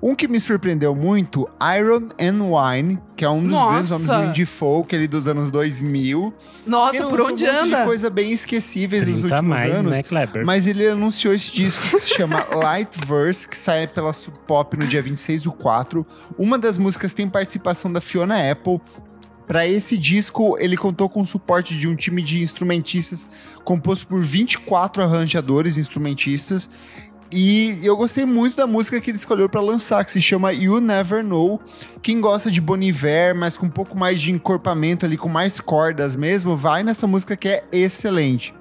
Speaker 1: Um que me surpreendeu muito, Iron and Wine, que é um dos
Speaker 4: Nossa!
Speaker 1: grandes nomes do indie folk ali dos anos 2000.
Speaker 4: Nossa,
Speaker 1: Ele
Speaker 4: por onde
Speaker 1: um monte
Speaker 4: anda?
Speaker 1: de coisa bem esquecíveis nos
Speaker 2: 30 a
Speaker 1: últimos
Speaker 2: mais,
Speaker 1: anos.
Speaker 2: né, Kleber?
Speaker 1: Mas ele anunciou esse disco que se chama Light Verse, que sai pela Sub Pop no dia 26 do 4. Uma das músicas tem participação da Fiona Apple. Para esse disco, ele contou com o suporte de um time de instrumentistas composto por 24 arranjadores e instrumentistas. E eu gostei muito da música que ele escolheu para lançar, que se chama You Never Know. Quem gosta de Bon Iver, mas com um pouco mais de encorpamento ali, com mais cordas mesmo, vai nessa música que é excelente.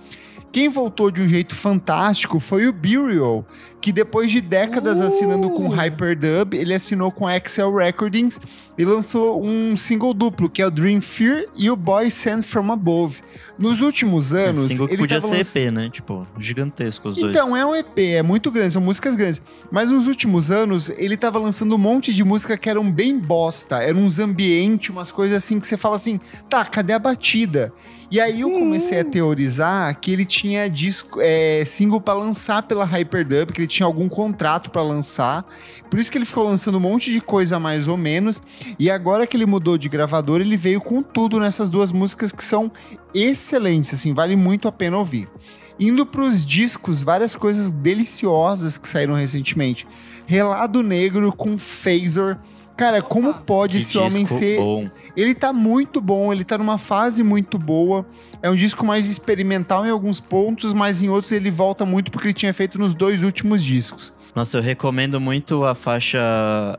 Speaker 1: Quem voltou de um jeito fantástico foi o Burial, que depois de décadas
Speaker 4: Uh!
Speaker 1: assinando com Hyperdub, ele assinou com a Excel Recordings e lançou um single duplo, que é o Dream Fear e o Boy Sent From Above. Nos últimos anos,
Speaker 3: single que
Speaker 1: ele
Speaker 3: podia
Speaker 1: tava
Speaker 3: ser
Speaker 1: lanç-
Speaker 3: EP, né? Tipo, gigantesco os dois.
Speaker 1: então, é um EP, é muito grande, são músicas grandes. Mas nos últimos anos, ele tava lançando um monte de música que eram bem bosta. Eram uns ambientes, umas coisas assim que você fala assim, tá, cadê a batida? E aí eu comecei a teorizar que ele tinha disco, é, single pra lançar pela Hyperdub, que ele tinha algum contrato pra lançar. Por isso que ele ficou lançando um monte de coisa mais ou menos. E agora que ele mudou de gravador, ele veio com tudo nessas duas músicas que são excelentes, assim, vale muito a pena ouvir. Indo pros discos, várias coisas deliciosas que saíram recentemente. Relado Negro com Phasor. Cara, como pode
Speaker 3: Que
Speaker 1: esse homem ser
Speaker 3: bom.
Speaker 1: ele tá muito bom, ele tá numa fase muito boa. É um disco mais experimental em alguns pontos, mas em outros ele volta muito porque ele tinha feito nos dois últimos discos.
Speaker 3: Nossa, eu recomendo muito a faixa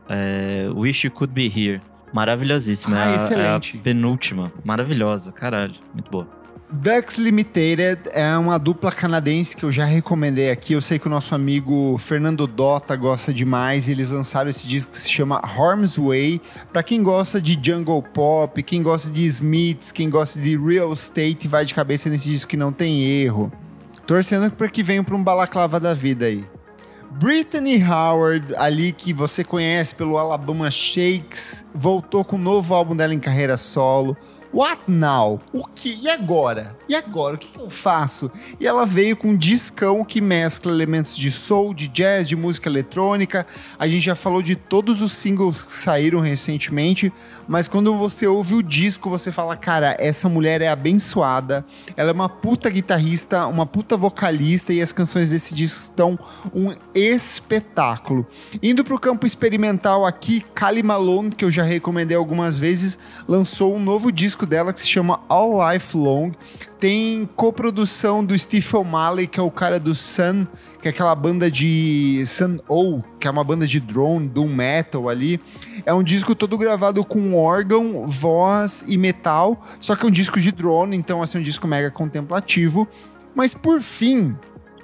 Speaker 3: é, Wish You Could Be Here. Maravilhosíssima.
Speaker 1: Ah,
Speaker 3: é, a,
Speaker 1: excelente.
Speaker 3: é a penúltima. Maravilhosa, caralho. Muito boa.
Speaker 1: Ducks Limited é uma dupla canadense que eu já recomendei aqui. Eu sei que o nosso amigo Fernando Dota gosta demais. Eles lançaram esse disco que se chama Harm's Way. Pra quem gosta de jungle pop, quem gosta de Smiths, quem gosta de real estate, vai de cabeça nesse disco que não tem erro. Torcendo para que venham pra um balaclava da vida aí. Brittany Howard, ali que você conhece pelo Alabama Shakes, voltou com um novo álbum dela em carreira solo. What now? O que? E agora? E agora? O que eu faço? E ela veio com um discão que mescla elementos de soul, de jazz, de música eletrônica. A gente já falou de todos os singles que saíram recentemente, mas quando você ouve o disco, você fala: cara, essa mulher é abençoada. Ela é uma puta guitarrista, uma puta vocalista, e as canções desse disco estão um espetáculo. Indo pro campo experimental aqui, Kali Malone, que eu já recomendei algumas vezes, lançou um novo disco dela que se chama All Life Long. Tem coprodução do Steve O'Malley, que é o cara do Sun, que é aquela banda de Sun O, que é uma banda de drone, doom metal ali. É um disco todo gravado com órgão, voz e metal, só que é um disco de drone, então assim, um disco mega contemplativo. Mas por fim,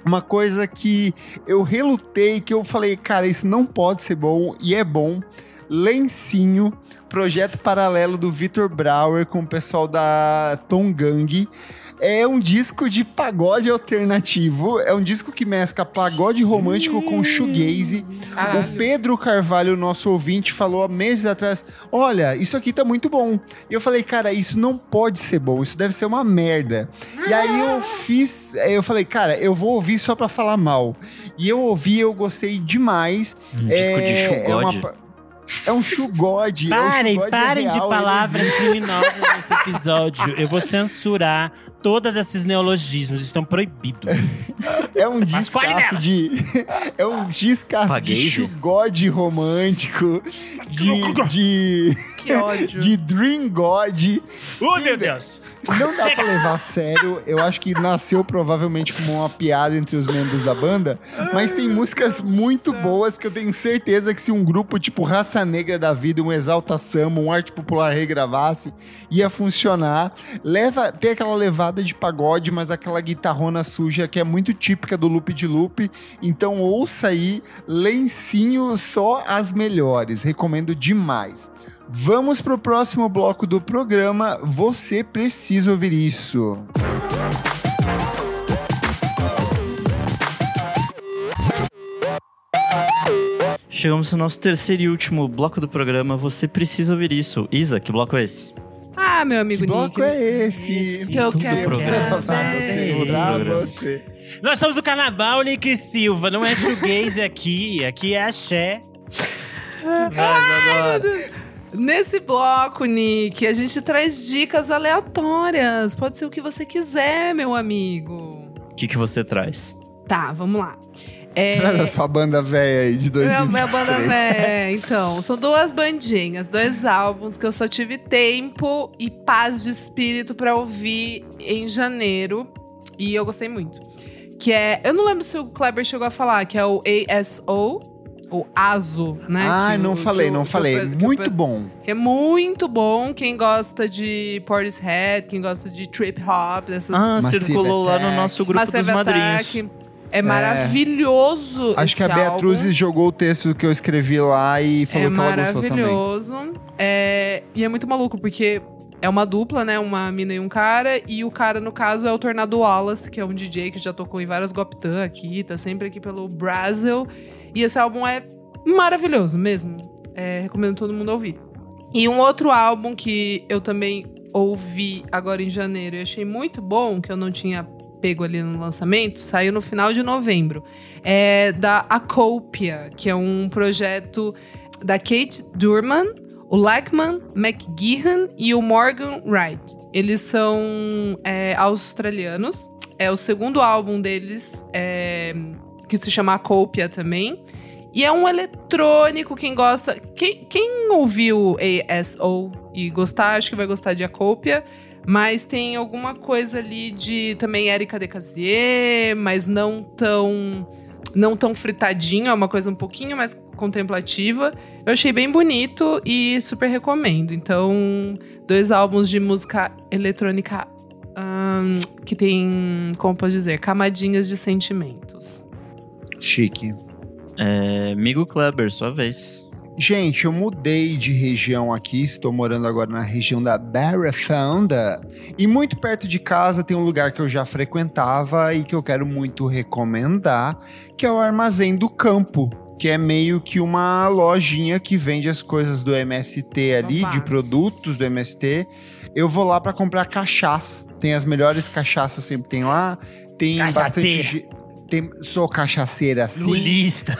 Speaker 1: uma coisa que eu relutei, que eu falei, cara, isso não pode ser bom, e é bom. Lencinho, projeto paralelo do Vitor Brauer com o pessoal da Tom Gang. É um disco de pagode alternativo. É um disco que mescla pagode romântico com shoegaze. O
Speaker 4: Caralho.
Speaker 1: Pedro Carvalho, nosso ouvinte, falou há meses atrás: Olha, isso aqui tá muito bom. E eu falei, cara, isso não pode ser bom, isso deve ser uma merda. E aí eu fiz, eu falei, cara, eu vou ouvir só pra falar mal. E eu ouvi, eu gostei demais.
Speaker 3: Um disco de
Speaker 1: É uma
Speaker 3: Shugod.
Speaker 1: pa- É um chugode.
Speaker 2: Parem,
Speaker 1: é um
Speaker 2: parem de
Speaker 1: real, ele
Speaker 2: palavras criminosas nesse episódio. Eu vou censurar todos esses neologismos, estão proibidos.
Speaker 1: É um descasso de. É um descasso de chugode romântico, de, de,
Speaker 4: Que ódio.
Speaker 1: de Dream God.
Speaker 2: Oh, meu Deus!
Speaker 1: Não dá pra levar a sério. Eu acho que nasceu provavelmente como uma piada entre os membros da banda. Mas tem músicas muito boas que eu tenho certeza que se um grupo tipo Raça Negra da Vida, um Exalta Samba, um Arte Popular regravasse, ia funcionar. Leva, tem aquela levada de pagode, mas aquela guitarrona suja que é muito típica do Loop de Loop. Então ouça aí, lencinho só as melhores. Recomendo demais. Vamos pro próximo bloco do programa. Você precisa ouvir isso.
Speaker 3: Chegamos ao nosso terceiro e último bloco do programa. Você precisa ouvir isso. Isa, que bloco é esse?
Speaker 4: Ah, meu amigo
Speaker 1: Que bloco
Speaker 4: Nick.
Speaker 1: é esse?
Speaker 4: Que eu
Speaker 3: Tudo
Speaker 4: quero.
Speaker 1: Pra você, pra você.
Speaker 2: Nós somos do Carnaval, Nick Silva. Não é shoegaze aqui. Aqui é axé.
Speaker 3: Mas agora.
Speaker 4: Nesse bloco, Nick, a gente traz dicas aleatórias. Pode ser o que você quiser, meu amigo.
Speaker 3: O que, que você traz?
Speaker 4: Tá, vamos lá. É,
Speaker 1: Traz a sua banda velha aí de
Speaker 4: Minha,
Speaker 1: 2023.
Speaker 4: minha banda véia. Então, são duas bandinhas, dois álbuns que eu só tive tempo e paz de espírito pra ouvir em janeiro. E eu gostei muito. Que é. Eu não lembro se o Kleber chegou a falar, que é o ASO. O ASO, né?
Speaker 1: Ah,
Speaker 4: que
Speaker 1: não falei,
Speaker 4: que
Speaker 1: não
Speaker 4: que
Speaker 1: falei. Muito bom.
Speaker 4: Que é muito bom. Quem gosta de Portishead, quem gosta de trip hop, dessas
Speaker 3: Ah,
Speaker 1: Massive
Speaker 3: circulou lá no nosso grupo
Speaker 4: Massive
Speaker 3: dos madrinhos.
Speaker 4: Attack. É maravilhoso.
Speaker 1: Acho que a Beatriz
Speaker 4: álbum.
Speaker 1: jogou o texto que eu escrevi lá e falou
Speaker 4: é
Speaker 1: que ela gostou também.
Speaker 4: maravilhoso. É, e é muito maluco, porque é uma dupla, né? Uma mina e um cara. E o cara, no caso, é o Tornado Wallace, que é um DJ que já tocou em várias Goptan aqui, tá sempre aqui pelo Brasil. E esse álbum é maravilhoso mesmo. É, recomendo todo mundo ouvir. E um outro álbum que eu também ouvi agora em janeiro e achei muito bom, que eu não tinha pego ali no lançamento, saiu no final de novembro. É da Acopia, que é um projeto da Kate Durman, o Lackman McGeehan e o Morgan Wright. Eles são é, australianos. É o segundo álbum deles, é, que se chama Acopia também. E é um eletrônico, quem gosta. Quem, quem ouviu ASO e gostar, acho que vai gostar de Acopia. Mas tem alguma coisa ali de também Erika Decasier, mas não tão não tão fritadinho, é uma coisa um pouquinho mais contemplativa. Eu achei bem bonito e super recomendo. Então, dois álbuns de música eletrônica que tem, como posso dizer, camadinhas de sentimentos.
Speaker 1: Chique.
Speaker 3: É, Migo Kleber, sua vez.
Speaker 1: Gente, eu mudei de região aqui, estou morando agora na região da Barra Funda. E muito perto de casa tem um lugar que eu já frequentava e que eu quero muito recomendar, que é o Armazém do Campo. Que é meio que uma lojinha que vende as coisas do MST ali,
Speaker 4: Opa.
Speaker 1: de produtos do MST. Eu vou lá para comprar cachaça. Tem as melhores cachaças, sempre tem lá. Tem
Speaker 2: Cachaceira.
Speaker 1: bastante. Tem, sou cachaceira assim.
Speaker 2: Lulista.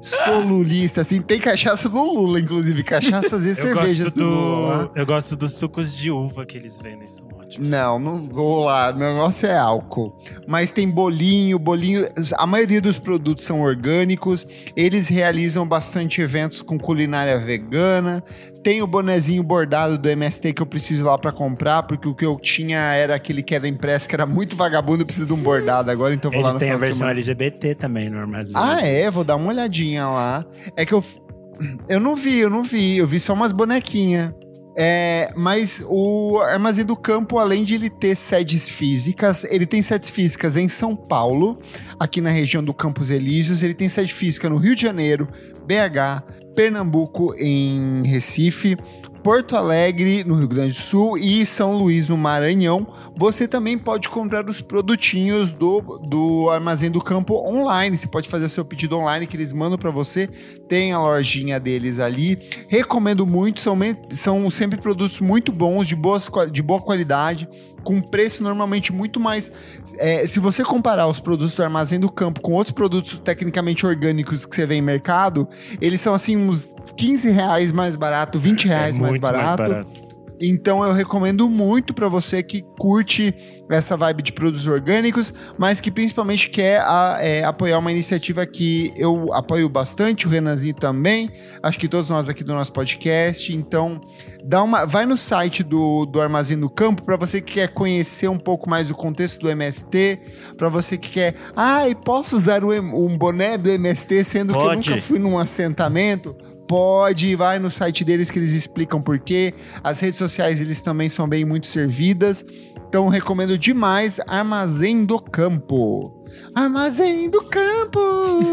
Speaker 1: Sou lulista, assim. Tem cachaça do Lula, inclusive. Cachaças e cervejas
Speaker 2: gosto,
Speaker 1: do, Lula.
Speaker 2: do, eu gosto dos sucos de uva que eles vendem, são ótimos.
Speaker 1: Não, não vou lá. Meu negócio é álcool. Mas tem bolinho, bolinho. A maioria dos produtos são orgânicos. Eles realizam bastante eventos com culinária vegana. Tem o bonezinho bordado do MST que eu preciso ir lá pra comprar, porque o que eu tinha era aquele que era impresso, que era muito vagabundo. Eu preciso de um bordado agora, então vou lá
Speaker 2: Eles
Speaker 1: no
Speaker 2: têm a versão. LGBT também no armazém.
Speaker 1: Ah, é? Vou dar uma olhadinha lá. É que eu. Eu não vi, eu não vi. Eu vi só umas bonequinhas. É, mas o Armazém do Campo, além de ele ter sedes físicas, ele tem sedes físicas em São Paulo, aqui na região do Campos Elíseos, ele tem sede física no Rio de Janeiro, BH, Pernambuco, em Recife, Porto Alegre, no Rio Grande do Sul e São Luís, no Maranhão. Você também pode comprar os produtinhos do, do Armazém do Campo online. Você pode fazer seu pedido online que eles mandam para você. Tem a lojinha deles ali. Recomendo muito. São, são sempre produtos muito bons, de, boas, de boa qualidade, com preço normalmente muito mais. é, se você comparar os produtos do Armazém do Campo com outros produtos tecnicamente orgânicos que você vê em mercado, eles são assim uns 15 reais mais barato, 20 reais mais,
Speaker 2: É muito
Speaker 1: barato. Então eu recomendo muito para você que curte essa vibe de produtos orgânicos, mas que principalmente quer a, é, apoiar uma iniciativa que eu apoio bastante, o Renanzinho também, acho que todos nós aqui do nosso podcast. Então, dá uma, vai no site do, do Armazém do Campo para você que quer conhecer um pouco mais o contexto do MST, para você que quer, ai, ah, posso usar o, um boné do MST sendo Pode. que eu nunca fui num assentamento? Pode, vai no site deles que eles explicam por quê. As redes sociais eles também são bem muito servidas. Então recomendo demais Armazém do Campo. Armazém do Campo!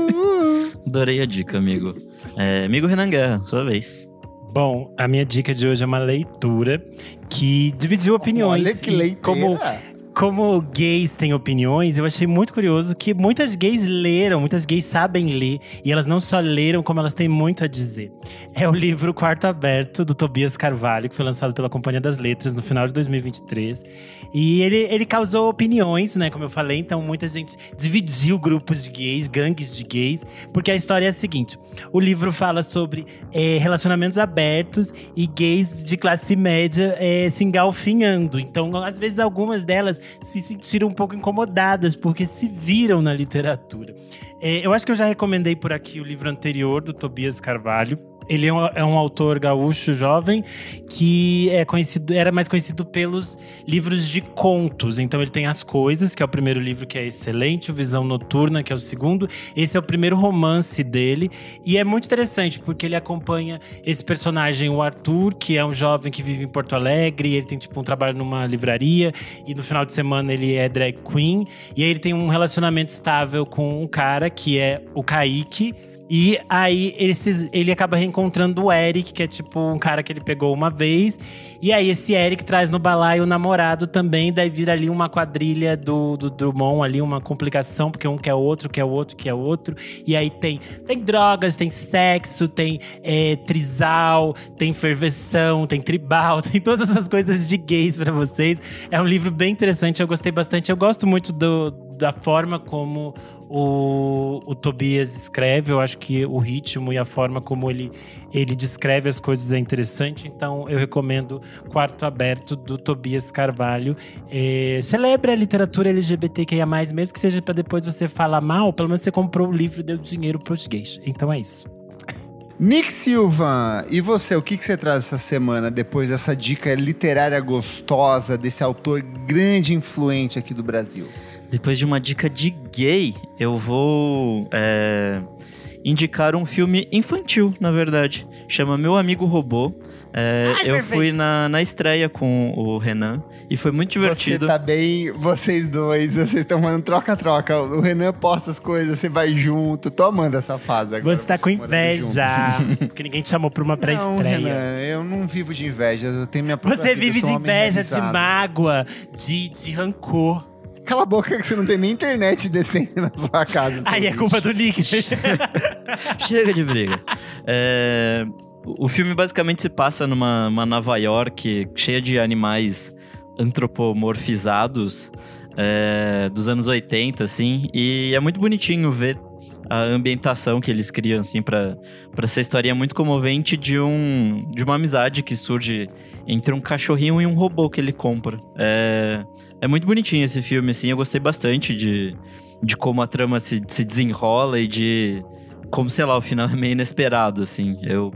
Speaker 3: Adorei a dica, amigo. É, amigo Renan Guerra, sua vez.
Speaker 2: Bom, a minha dica de hoje é uma leitura que dividiu opiniões.
Speaker 1: Olha que leitura!
Speaker 2: Como como gays têm opiniões, eu achei muito curioso que muitas gays leram, muitas gays sabem ler, e elas não só leram, como elas têm muito a dizer. É o livro Quarto Aberto, do Tobias Carvalho, que foi lançado pela Companhia das Letras no final de 2023. E ele, ele causou opiniões, né? Como eu falei, então muita gente dividiu grupos de gays, gangues de gays, porque a história é a seguinte: o livro fala sobre é, relacionamentos abertos e gays de classe média é, se engalfinhando. Então, às vezes, algumas delas se sentiram um pouco incomodadas, porque se viram na literatura. É, eu acho que eu já recomendei por aqui o livro anterior do Tobias Carvalho, ele é um, é um, autor gaúcho jovem que é conhecido, era mais conhecido pelos livros de contos. Então ele tem As Coisas, que é o primeiro livro que é excelente, o Visão Noturna, que é o segundo. Esse é o primeiro romance dele e é muito interessante porque ele acompanha esse personagem, o Arthur, que é um jovem que vive em Porto Alegre, ele tem tipo um trabalho numa livraria e no final de semana ele é drag queen e aí ele tem um relacionamento estável com um cara que é o Kaique e aí ele, se, ele acaba reencontrando o Eric, que é tipo um cara que ele pegou uma vez. E aí esse Eric traz no balaio o namorado também, daí vira ali uma quadrilha do, do Drummond ali, uma complicação, porque um quer outro, quer outro, quer outro. E aí tem, tem drogas, tem sexo, tem é, trisal, tem ferveção, tem tribal, tem todas essas coisas de gays para vocês. É um livro bem interessante, eu gostei bastante. Eu gosto muito do, da forma como o, o Tobias escreve. Eu acho que o ritmo e a forma como ele, ele descreve as coisas é interessante. Então, eu recomendo Quarto Aberto, do Tobias Carvalho. É, celebre a literatura LGBTQIA+, mesmo que seja para depois você falar mal, pelo menos você comprou o livro e deu dinheiro os gays. Então é isso.
Speaker 1: Nick Silva, e você, o que, que você traz essa semana depois dessa dica literária gostosa desse autor grande e influente aqui do Brasil?
Speaker 3: Depois de uma dica de gay, eu vou é, indicar um filme infantil, na verdade. Chama Meu Amigo Robô. É, Ai, eu fui na, na estreia com o Renan e foi muito divertido.
Speaker 1: Você tá bem, vocês dois, vocês estão mandando troca-troca. O Renan posta as coisas, você vai junto. Tô amando essa fase agora.
Speaker 2: Você tá com inveja, porque ninguém te chamou pra uma pré-estreia.
Speaker 1: Renan, eu não vivo de inveja, eu tenho minha
Speaker 2: Você vive de inveja, de mágoa, de, de rancor.
Speaker 1: Cala a boca que você não tem nem internet decente na sua casa.
Speaker 2: Aí é culpa do Nick.
Speaker 3: Chega de briga. É, o filme basicamente se passa numa Nova York cheia de animais antropomorfizados é, dos anos 80, assim. E é muito bonitinho ver a ambientação que eles criam, assim, para essa história muito comovente de, um, de uma amizade que surge entre um cachorrinho e um robô que ele compra. É, é muito bonitinho esse filme, assim. Eu gostei bastante de, de como a trama se, se desenrola e de como, sei lá, o final é meio inesperado, assim. Eu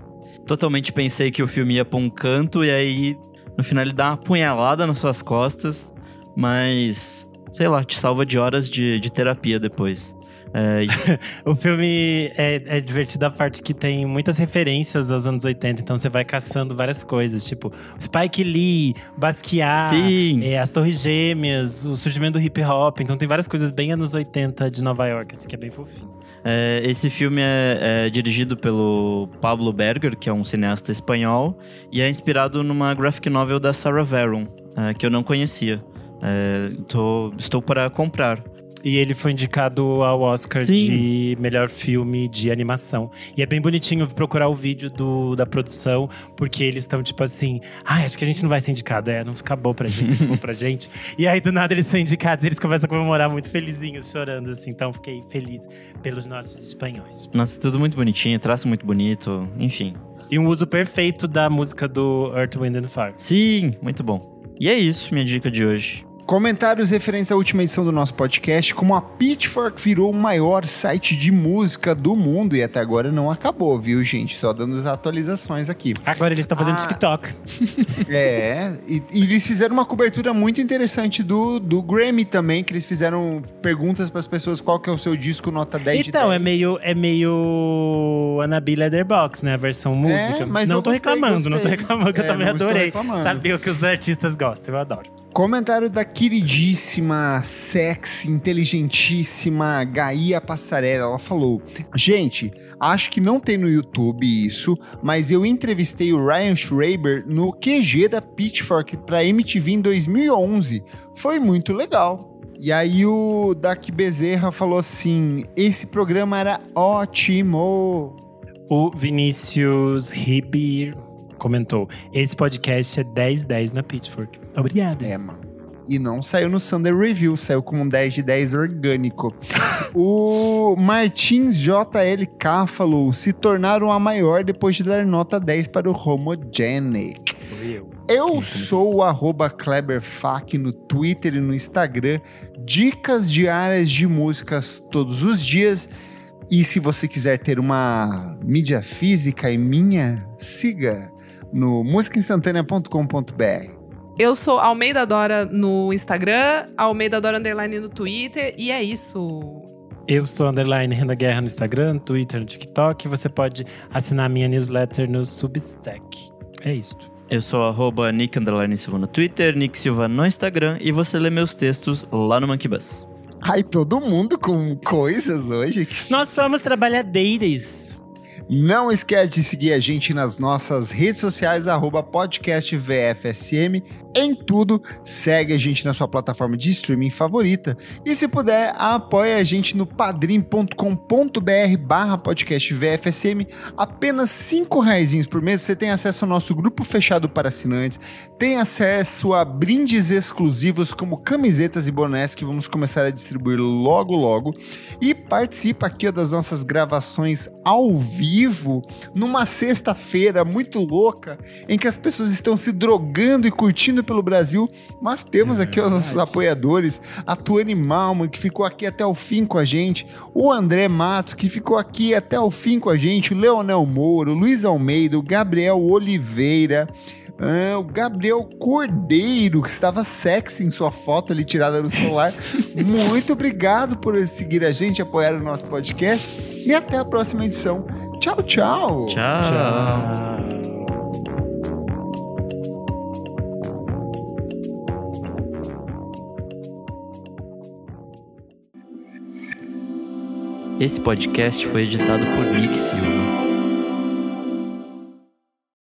Speaker 3: totalmente pensei que o filme ia pra um canto e aí no final ele dá uma punhalada nas suas costas, mas sei lá, te salva de horas de, de terapia depois.
Speaker 2: É... o filme é, é, divertido a parte que tem muitas referências aos anos 80, então você vai caçando várias coisas, tipo Spike Lee, Basquiat, é, as Torres Gêmeas, o surgimento do hip hop, então tem várias coisas bem anos 80 de Nova York, assim, que é bem fofinho.
Speaker 3: É, esse filme é, é, dirigido pelo Pablo Berger, que é um cineasta espanhol, e é inspirado numa graphic novel da Sarah Varon, que eu não conhecia. É, tô, estou para comprar.
Speaker 2: E ele foi indicado ao Oscar
Speaker 3: Sim.
Speaker 2: de melhor filme de animação. E é bem bonitinho procurar o vídeo do, da produção, porque eles estão tipo assim: ai, acho que a gente não vai ser indicado. É, não fica bom pra gente, ficou pra gente. E aí, do nada, eles são indicados e eles começam a comemorar muito felizinhos, chorando, assim. Então, fiquei feliz pelos nossos espanhóis.
Speaker 3: Nossa, tudo muito bonitinho, traço muito bonito, enfim.
Speaker 2: E um uso perfeito da música do Earth, Wind and Fire.
Speaker 3: Sim, muito bom. E é isso, minha dica de hoje.
Speaker 1: Comentários referentes à última edição do nosso podcast, como a Pitchfork virou o maior site de música do mundo e até agora não acabou, viu, gente? Só dando as atualizações aqui.
Speaker 2: Agora eles estão fazendo
Speaker 1: Ah.
Speaker 2: TikTok.
Speaker 1: É, e, e eles fizeram uma cobertura muito interessante do, do Grammy também, que eles fizeram perguntas para as pessoas qual que é o seu disco nota 10 de
Speaker 2: Então,
Speaker 1: 10.
Speaker 2: é meio, é meio Annabelle Leatherbox, né? A versão música.
Speaker 1: É, mas
Speaker 2: não
Speaker 1: eu
Speaker 2: tô
Speaker 1: gostei,
Speaker 2: reclamando, não tô
Speaker 1: gostei.
Speaker 2: reclamando, que
Speaker 1: É,
Speaker 2: eu também
Speaker 1: estou
Speaker 2: adorei.
Speaker 1: reclamando.
Speaker 2: Saber o que os artistas gostam, eu adoro.
Speaker 1: Comentário da queridíssima, sexy, inteligentíssima Gaia Passarela. Ela falou: Gente, acho que não tem no YouTube isso, mas eu entrevistei o Ryan Schreiber no QG da Pitchfork pra MTV em 2011. Foi muito legal. E aí o Dak Bezerra falou assim: Esse programa era ótimo.
Speaker 2: O Vinícius Ribir comentou: Esse podcast é 10-10 na Pittsburgh. Obrigado.
Speaker 1: É, mano. E não saiu no Sunday Review, saiu com um 10 de 10 orgânico. o Martins JLK falou: se tornaram a maior depois de dar nota 10 para o Homogenic.
Speaker 2: Eu.
Speaker 1: Eu sou o arroba KleberFac no Twitter e no Instagram. Dicas diárias de músicas todos os dias. E se você quiser ter uma mídia física e minha, siga no musicainstantanea.com.br.
Speaker 4: Eu sou Almeida Dora no Instagram, Almeida Dora Underline no Twitter, e é isso.
Speaker 2: Eu sou underline Renda Guerra no Instagram, no Twitter, no TikTok. Você pode assinar minha newsletter no Substack. É isso.
Speaker 3: Eu sou arroba Nick Underline Silva no Twitter, Nick Silva no Instagram e você lê meus textos lá no Monkey Bus.
Speaker 1: Ai, todo mundo com coisas hoje.
Speaker 2: Nós somos trabalhadeiras.
Speaker 1: Não esquece de seguir a gente nas nossas redes sociais, arroba. Em tudo, segue a gente na sua plataforma de streaming favorita. E se puder, apoie a gente no padrim.com.br barra podcast. Apenas cinco reais por mês você tem acesso ao nosso grupo fechado para assinantes, tem acesso a brindes exclusivos como camisetas e bonés que vamos começar a distribuir logo logo e participa aqui das nossas gravações ao vivo numa sexta-feira muito louca em que as pessoas estão se drogando e curtindo pelo Brasil, mas temos aqui os nossos apoiadores, a Tuane Malman que ficou aqui até o fim com a gente, o André Matos que ficou aqui até o fim com a gente, o Leonel Moura, o Luiz Almeida, o Gabriel Oliveira, ah, o Gabriel Cordeiro, que estava sexy em sua foto ali tirada no celular. Muito obrigado por seguir a gente, apoiar o nosso podcast. E até a próxima edição. Tchau, tchau.
Speaker 3: Tchau.
Speaker 2: Tchau.
Speaker 3: Esse podcast foi editado por Nick Silva.